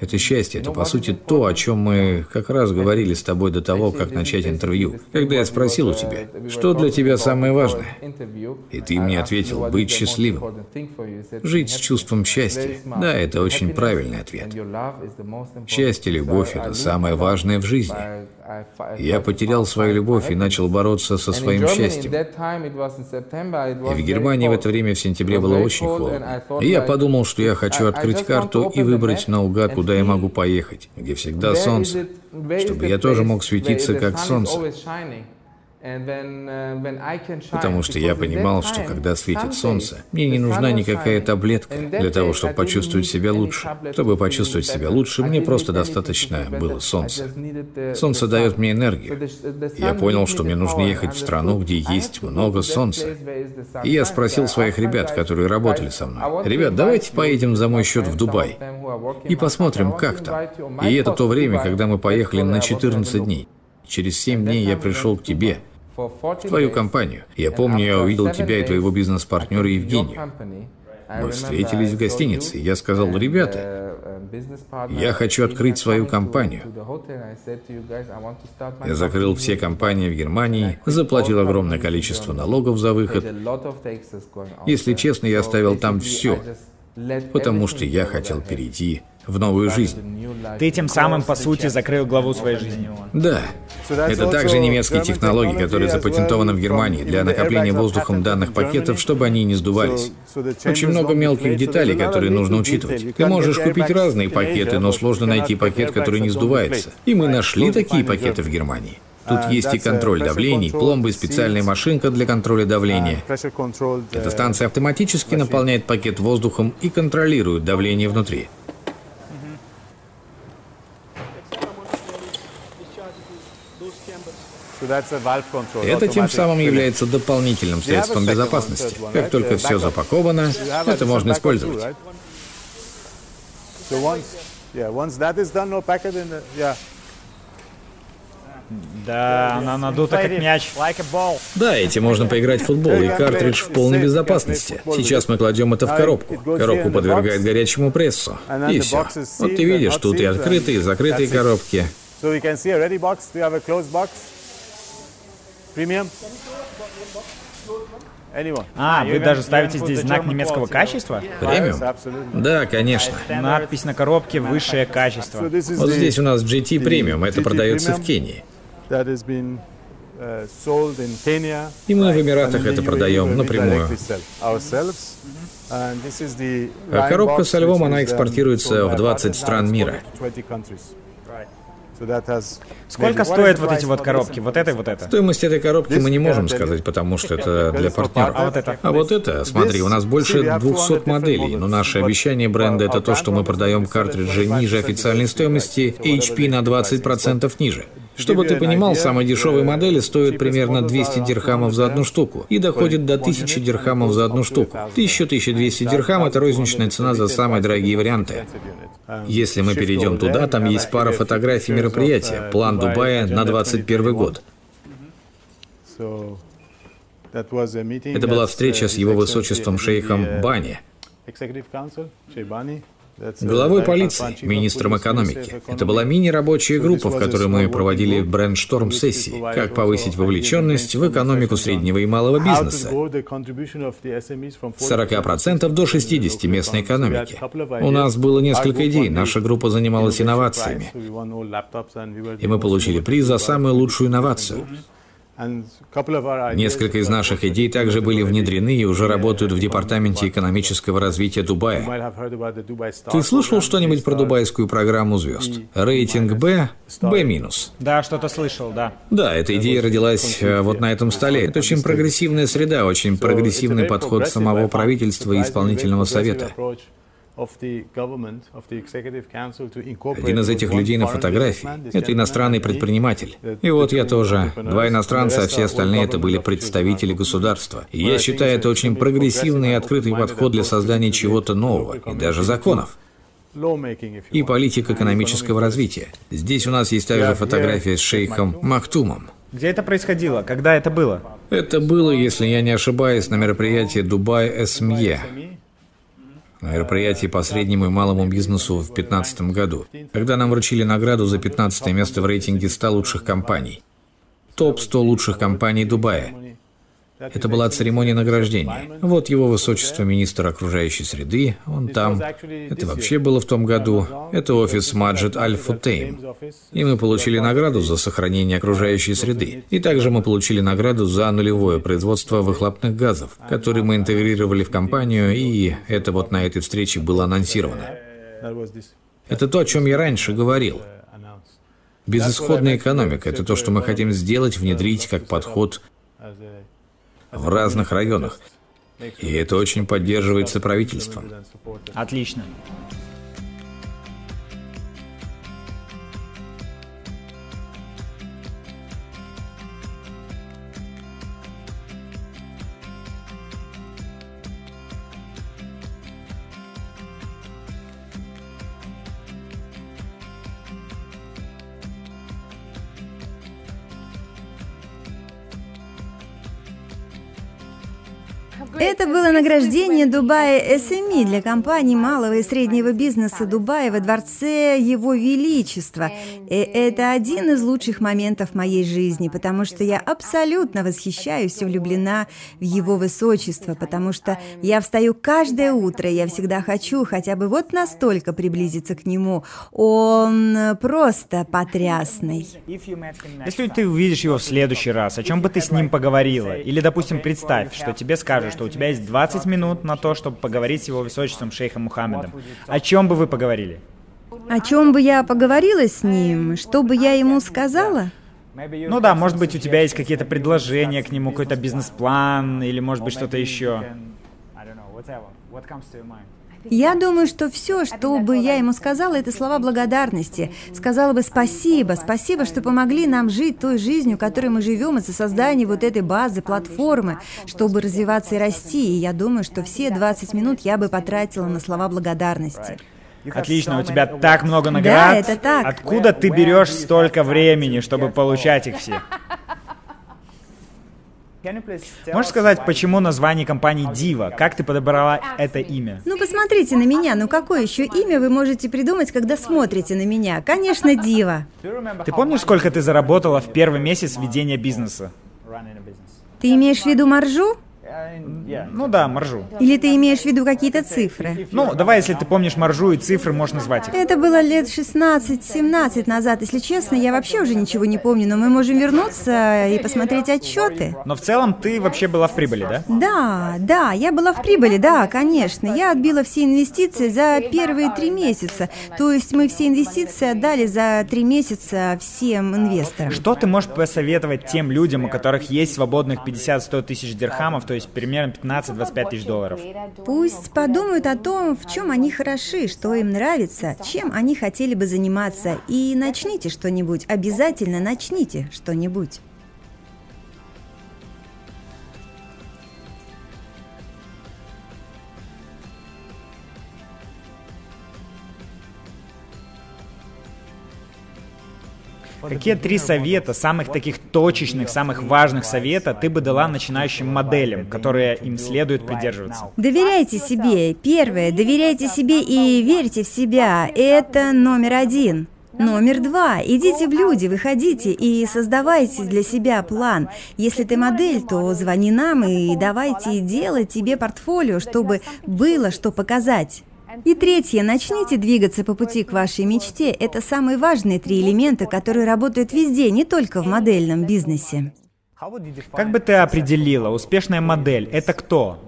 Это счастье, это по сути то, о чем мы как раз говорили с тобой до того, как начать интервью. Когда я спросил у тебя, что для тебя самое важное? И ты мне ответил, быть счастливым. Жить с чувством счастья. Да, это очень правильный ответ. Счастье, любовь – это самое важное в жизни. Я потерял свою любовь и начал бороться со своим счастьем. И в Германии в это время в сентябре было очень холодно. И я подумал, что я хочу открыть карту и выбрать наугад, куда я могу поехать, где всегда солнце, чтобы я тоже мог светиться как солнце. Uh, Потому что я понимал, что когда светит солнце, мне не нужна никакая таблетка для того, чтобы почувствовать себя лучше. Чтобы почувствовать себя лучше, мне просто достаточно было солнца. Солнце дает мне энергию. Я понял, что мне нужно ехать в страну, где есть много солнца. И я спросил своих ребят, которые работали со мной, «Ребят, давайте поедем за мой счет в Дубай и посмотрим, как там». И это то время, когда мы поехали на 14 дней. Через 7 дней я пришел к тебе – в твою компанию. Я помню, я увидел тебя и твоего бизнес-партнера Евгению. Мы встретились в гостинице, я сказал, ребята, я хочу открыть свою компанию. Я закрыл все компании в Германии, заплатил огромное количество налогов за выход. Если честно, я оставил там все, потому что я хотел перейти в новую жизнь. Ты тем самым, по сути, закрыл главу своей жизни. Да. Это также немецкие технологии, которые запатентованы в Германии для накопления воздухом данных пакетов, чтобы они не сдувались. Очень много мелких деталей, которые нужно учитывать. Ты можешь купить разные пакеты, но сложно найти пакет, который не сдувается. И мы нашли такие пакеты в Германии. Тут есть и контроль давлений, пломбы, специальная машинка для контроля давления. Эта станция автоматически наполняет пакет воздухом и контролирует давление внутри. Это тем самым является дополнительным средством безопасности. Как только все запаковано, это можно использовать. Да, она надута как мяч. Да, этим можно поиграть в футбол, и картридж в полной безопасности. Сейчас мы кладем это в коробку. Коробку подвергает горячему прессу. И все. Вот ты видишь, тут и открытые, и закрытые коробки. Премиум? А, вы даже ставите здесь знак немецкого качества? Премиум? Да, конечно. Надпись на коробке «Высшее качество». Вот здесь у нас GT Premium, это продается в Кении. И мы в Эмиратах это продаем напрямую. А коробка со львом, она экспортируется в 20 стран мира. Сколько стоят вот эти вот коробки? Вот это и вот это? Стоимость этой коробки мы не можем сказать, потому что это для партнеров. А вот это? А вот это, смотри, у нас больше 200 моделей, но наше обещание бренда это то, что мы продаем картриджи ниже официальной стоимости, HP на 20% ниже. Чтобы ты понимал, самые дешевые модели стоят примерно 200 дирхамов за одну штуку и доходят до 1000 дирхамов за одну штуку. 1000-1200 дирхам – это розничная цена за самые дорогие варианты. Если мы перейдем туда, там есть пара фотографий мероприятия, план Дубая на 21 год. Это была встреча с его высочеством шейхом Бани. Главой полиции, министром экономики. Это была мини-рабочая группа, в которой мы проводили брендшторм-сессии, как повысить вовлеченность в экономику среднего и малого бизнеса. С 40% до 60% местной экономики. У нас было несколько идей, наша группа занималась инновациями. И мы получили приз за самую лучшую инновацию. Несколько из наших идей также были внедрены и уже работают в Департаменте экономического развития Дубая. Ты слышал что-нибудь про дубайскую программу звезд? Рейтинг Б, Б-. Да, что-то слышал, да. Да, эта идея родилась э, вот на этом столе. Это очень прогрессивная среда, очень прогрессивный подход самого правительства и исполнительного совета. Один из этих людей на фотографии – это иностранный предприниматель. И вот я тоже. Два иностранца, а все остальные – это были представители государства. И я считаю, это очень прогрессивный и открытый подход для создания чего-то нового, и даже законов и политик экономического развития. Здесь у нас есть также фотография с шейхом Махтумом. Где это происходило? Когда это было? Это было, если я не ошибаюсь, на мероприятии Дубай СМЕ на мероприятии по среднему и малому бизнесу в 2015 году, когда нам вручили награду за 15 место в рейтинге 100 лучших компаний. Топ-100 лучших компаний Дубая. Это была церемония награждения. Вот его высочество министр окружающей среды, он там. Это вообще было в том году. Это офис Маджид Аль-Футейм. И мы получили награду за сохранение окружающей среды. И также мы получили награду за нулевое производство выхлопных газов, которые мы интегрировали в компанию, и это вот на этой встрече было анонсировано. Это то, о чем я раньше говорил. Безысходная экономика – это то, что мы хотим сделать, внедрить как подход в разных районах. И это очень поддерживается правительством. Отлично. Это было награждение Дубая SME для компаний малого и среднего бизнеса Дубая во дворце Его Величества. И это один из лучших моментов моей жизни, потому что я абсолютно восхищаюсь и влюблена в Его Высочество, потому что я встаю каждое утро, я всегда хочу хотя бы вот настолько приблизиться к Нему. Он просто потрясный. Если ты увидишь его в следующий раз, о чем бы ты с ним поговорила? Или, допустим, представь, что тебе скажут, что у тебя есть 20 минут на то, чтобы поговорить с его высочеством шейхом Мухаммедом. О чем бы вы поговорили? О чем бы я поговорила с ним? Что бы я ему сказала? Ну да, может быть, у тебя есть какие-то предложения к нему, какой-то бизнес-план, или может быть что-то еще. Я думаю, что все, что бы я ему сказала, это слова благодарности. Сказала бы спасибо, спасибо, что помогли нам жить той жизнью, которой мы живем, из-за создания вот этой базы, платформы, чтобы развиваться и расти. И я думаю, что все 20 минут я бы потратила на слова благодарности. Отлично, у тебя так много наград. Да, это так. Откуда ты берешь столько времени, чтобы получать их все? Можешь сказать, почему название компании Дива? Как ты подобрала это имя? Ну, посмотрите на меня. Ну, какое еще имя вы можете придумать, когда смотрите на меня? Конечно, Дива. Ты помнишь, сколько ты заработала в первый месяц ведения бизнеса? Ты имеешь в виду маржу? Ну да, маржу. Или ты имеешь в виду какие-то цифры? Ну, давай, если ты помнишь маржу и цифры, можешь назвать их. Это было лет 16-17 назад. Если честно, я вообще уже ничего не помню, но мы можем вернуться и посмотреть отчеты. Но в целом ты вообще была в прибыли, да? Да, да, я была в прибыли, да, конечно. Я отбила все инвестиции за первые три месяца. То есть мы все инвестиции отдали за три месяца всем инвесторам. Что ты можешь посоветовать тем людям, у которых есть свободных 50-100 тысяч дирхамов, то есть примерно 15-25 тысяч долларов. Пусть подумают о том, в чем они хороши, что им нравится, чем они хотели бы заниматься, и начните что-нибудь, обязательно начните что-нибудь. Какие три совета, самых таких точечных, самых важных совета ты бы дала начинающим моделям, которые им следует придерживаться? Доверяйте себе. Первое, доверяйте себе и верьте в себя. Это номер один. Номер два. Идите в люди, выходите и создавайте для себя план. Если ты модель, то звони нам и давайте делать тебе портфолио, чтобы было что показать. И третье, начните двигаться по пути к вашей мечте. Это самые важные три элемента, которые работают везде, не только в модельном бизнесе. Как бы ты определила, успешная модель – это кто?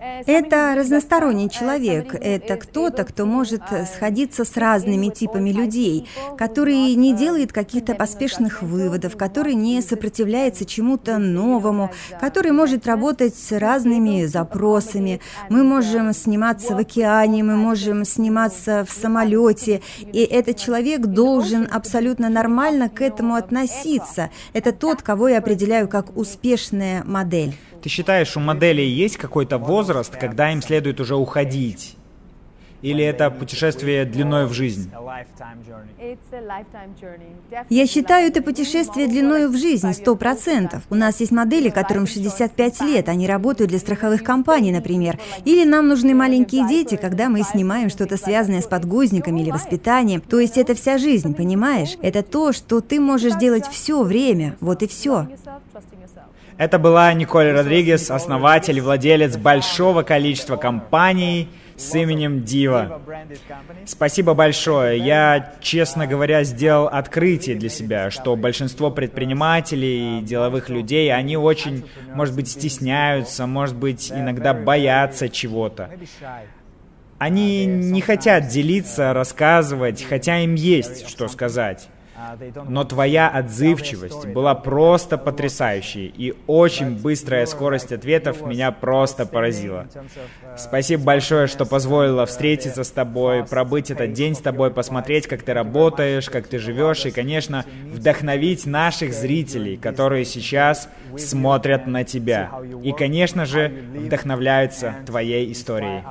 Это разносторонний человек. Это кто-то, кто может сходиться с разными типами людей, который не делает каких-то поспешных выводов, который не сопротивляется чему-то новому, который может работать с разными запросами. Мы можем сниматься в океане, мы можем сниматься в самолете, и этот человек должен абсолютно нормально к этому относиться. Это тот, кого я определяю как успешная модель. Ты считаешь, у моделей есть какой-то возраст, когда им следует уже уходить? Или это путешествие длиной в жизнь? Я считаю, это путешествие длиной в жизнь, сто процентов. У нас есть модели, которым 65 лет, они работают для страховых компаний, например. Или нам нужны маленькие дети, когда мы снимаем что-то связанное с подгузниками или воспитанием. То есть это вся жизнь, понимаешь? Это то, что ты можешь делать все время, вот и все. Это была Николь Родригес, основатель владелец большого количества компаний с именем Дива. Спасибо большое. Я, честно говоря, сделал открытие для себя, что большинство предпринимателей и деловых людей, они очень, может быть, стесняются, может быть, иногда боятся чего-то. Они не хотят делиться, рассказывать, хотя им есть что сказать. Но твоя отзывчивость была просто потрясающей, и очень быстрая скорость ответов меня просто поразила. Спасибо большое, что позволила встретиться с тобой, пробыть этот день с тобой, посмотреть, как ты работаешь, как ты живешь, и, конечно, вдохновить наших зрителей, которые сейчас смотрят на тебя. И, конечно же, вдохновляются твоей историей.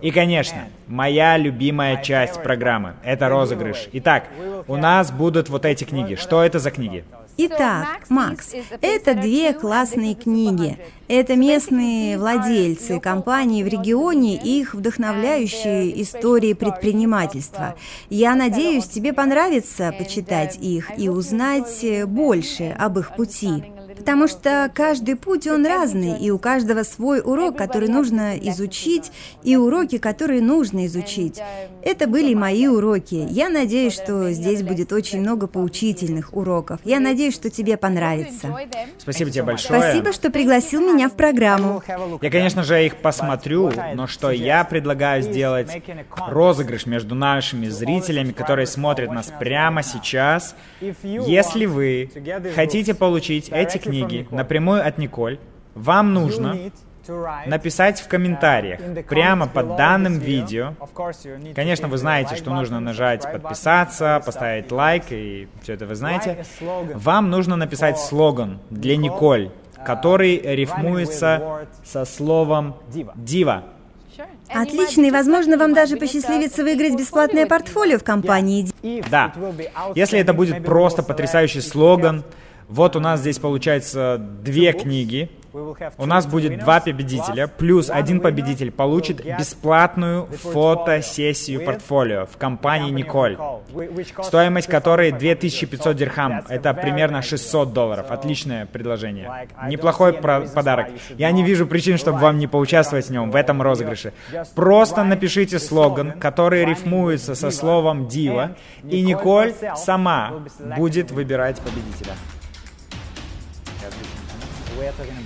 И, конечно, моя любимая часть программы — это розыгрыш. Итак, у нас будут вот эти книги. Что это за книги? Итак, Макс, это две классные книги. Это местные владельцы компаний в регионе и их вдохновляющие истории предпринимательства. Я надеюсь, тебе понравится почитать их и узнать больше об их пути. Потому что каждый путь, он разный, и у каждого свой урок, который нужно изучить, и уроки, которые нужно изучить. Это были мои уроки. Я надеюсь, что здесь будет очень много поучительных уроков. Я надеюсь, что тебе понравится. Спасибо тебе большое. Спасибо, что пригласил меня в программу. Я, конечно же, их посмотрю, но что я предлагаю сделать розыгрыш между нашими зрителями, которые смотрят нас прямо сейчас. Если вы хотите получить эти книги, книги напрямую от Николь, вам нужно написать в комментариях прямо под данным видео. Конечно, вы знаете, что нужно нажать подписаться, поставить лайк, и все это вы знаете. Вам нужно написать слоган для Николь, который рифмуется со словом «дива». Отлично, и возможно, вам даже посчастливится выиграть бесплатное портфолио в компании. Да, если это будет просто потрясающий слоган, вот у нас здесь получается две книги. У нас будет два победителя, плюс один победитель получит бесплатную фотосессию портфолио в компании Николь, стоимость которой 2500 дирхам, это примерно 600 долларов. Отличное предложение. Неплохой подарок. Я не вижу причин, чтобы вам не поучаствовать в нем, в этом розыгрыше. Просто напишите слоган, который рифмуется со словом «дива», и Николь сама будет выбирать победителя.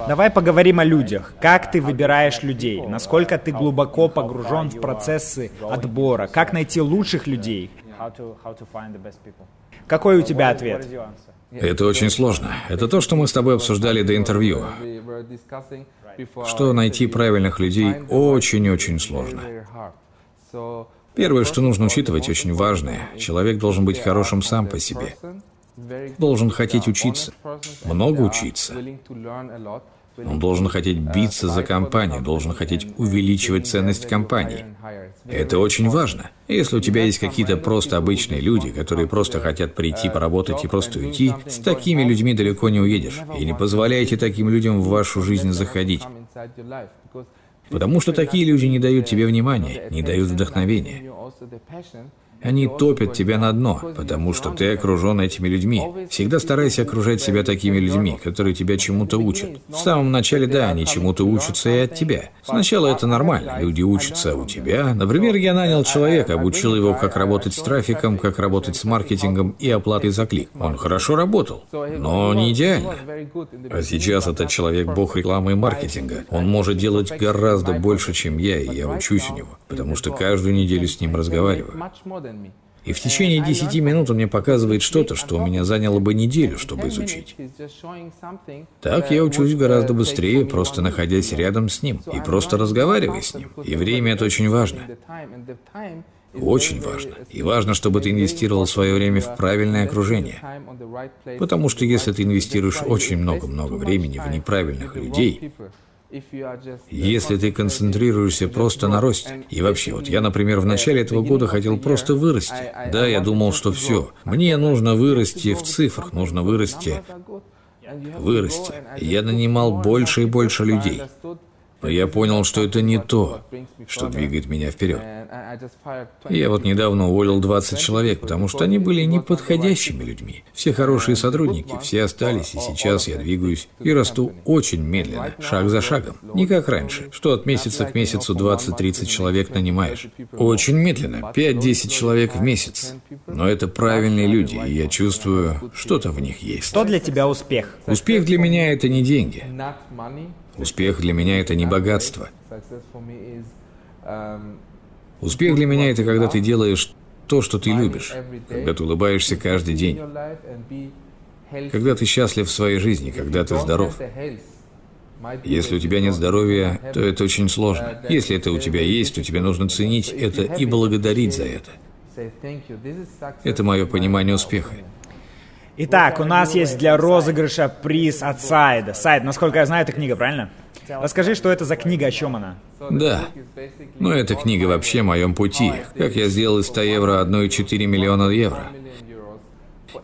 Давай поговорим о людях. Как ты выбираешь людей? Насколько ты глубоко погружен в процессы отбора? Как найти лучших людей? Какой у тебя ответ? Это очень сложно. Это то, что мы с тобой обсуждали до интервью. Что найти правильных людей очень-очень сложно. Первое, что нужно учитывать, очень важное. Человек должен быть хорошим сам по себе должен хотеть учиться, много учиться. Он должен хотеть биться за компанию, должен хотеть увеличивать ценность компании. Это очень важно. Если у тебя есть какие-то просто обычные люди, которые просто хотят прийти, поработать и просто уйти, с такими людьми далеко не уедешь. И не позволяйте таким людям в вашу жизнь заходить. Потому что такие люди не дают тебе внимания, не дают вдохновения. Они топят тебя на дно, потому что ты окружен этими людьми. Всегда старайся окружать себя такими людьми, которые тебя чему-то учат. В самом начале, да, они чему-то учатся и от тебя. Сначала это нормально, люди учатся у тебя. Например, я нанял человека, обучил его, как работать с трафиком, как работать с маркетингом и оплатой за клик. Он хорошо работал, но не идеально. А сейчас этот человек бог рекламы и маркетинга. Он может делать гораздо больше, чем я, и я учусь у него, потому что каждую неделю с ним разговариваю. И в течение 10 минут он мне показывает что-то, что у меня заняло бы неделю, чтобы изучить. Так я учусь гораздо быстрее, просто находясь рядом с ним и просто разговаривая с ним. И время это очень важно. Очень важно. И важно, чтобы ты инвестировал свое время в правильное окружение. Потому что если ты инвестируешь очень много-много времени в неправильных людей, если ты концентрируешься просто на росте, и вообще, вот я, например, в начале этого года хотел просто вырасти. Да, я думал, что все, мне нужно вырасти в цифрах, нужно вырасти, вырасти. Я нанимал больше и больше людей. Но я понял, что это не то, что двигает меня вперед. Я вот недавно уволил 20 человек, потому что они были неподходящими людьми. Все хорошие сотрудники, все остались, и сейчас я двигаюсь и расту очень медленно, шаг за шагом. Не как раньше, что от месяца к месяцу 20-30 человек нанимаешь. Очень медленно, 5-10 человек в месяц. Но это правильные люди, и я чувствую, что-то в них есть. Что для тебя успех? Успех для меня это не деньги. Успех для меня это не богатство. Успех для меня это когда ты делаешь то, что ты любишь, когда ты улыбаешься каждый день, когда ты счастлив в своей жизни, когда ты здоров. Если у тебя нет здоровья, то это очень сложно. Если это у тебя есть, то тебе нужно ценить это и благодарить за это. Это мое понимание успеха. Итак, у нас есть для розыгрыша приз от Сайда. Сайд, насколько я знаю, это книга, правильно? Расскажи, что это за книга, о чем она? Да. Ну, эта книга вообще о моем пути. Как я сделал из 100 евро 1,4 миллиона евро.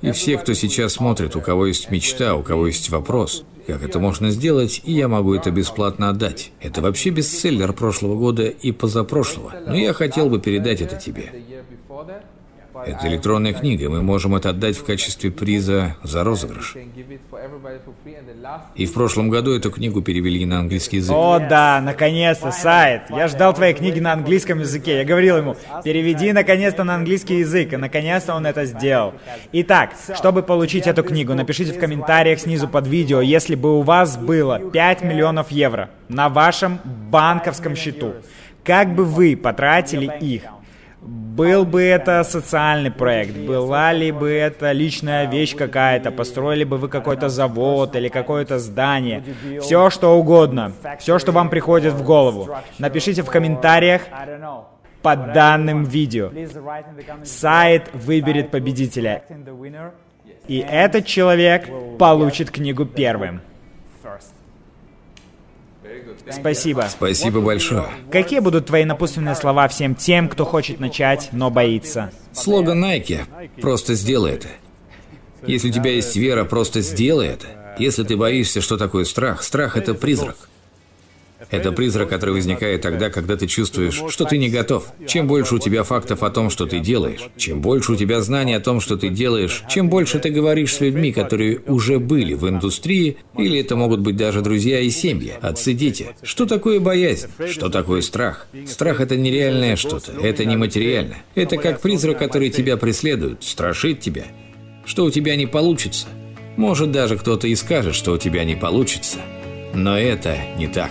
И все, кто сейчас смотрит, у кого есть мечта, у кого есть вопрос, как это можно сделать, и я могу это бесплатно отдать. Это вообще бестселлер прошлого года и позапрошлого. Но я хотел бы передать это тебе. Это электронная книга, мы можем это отдать в качестве приза за розыгрыш. И в прошлом году эту книгу перевели на английский язык. О, да, наконец-то, сайт. Я ждал твоей книги на английском языке. Я говорил ему, переведи наконец-то на английский язык, и наконец-то он это сделал. Итак, чтобы получить эту книгу, напишите в комментариях снизу под видео, если бы у вас было 5 миллионов евро на вашем банковском счету, как бы вы потратили их? Был бы это социальный проект, была ли бы это личная вещь какая-то, построили бы вы какой-то завод или какое-то здание, все что угодно, все, что вам приходит в голову. Напишите в комментариях под данным видео. Сайт выберет победителя. И этот человек получит книгу первым. Спасибо. Спасибо большое. Какие будут твои напутственные слова всем тем, кто хочет начать, но боится? Слоган Nike «Просто сделай это». Если у тебя есть вера, просто сделай это. Если ты боишься, что такое страх, страх – это призрак. Это призрак, который возникает тогда, когда ты чувствуешь, что ты не готов. Чем больше у тебя фактов о том, что ты делаешь, чем больше у тебя знаний о том, что ты делаешь, чем больше ты говоришь с людьми, которые уже были в индустрии, или это могут быть даже друзья и семьи, отцы, дети. Что такое боязнь? Что такое страх? Страх – это нереальное что-то, это нематериально. Это как призрак, который тебя преследует, страшит тебя. Что у тебя не получится. Может, даже кто-то и скажет, что у тебя не получится. Но это не так.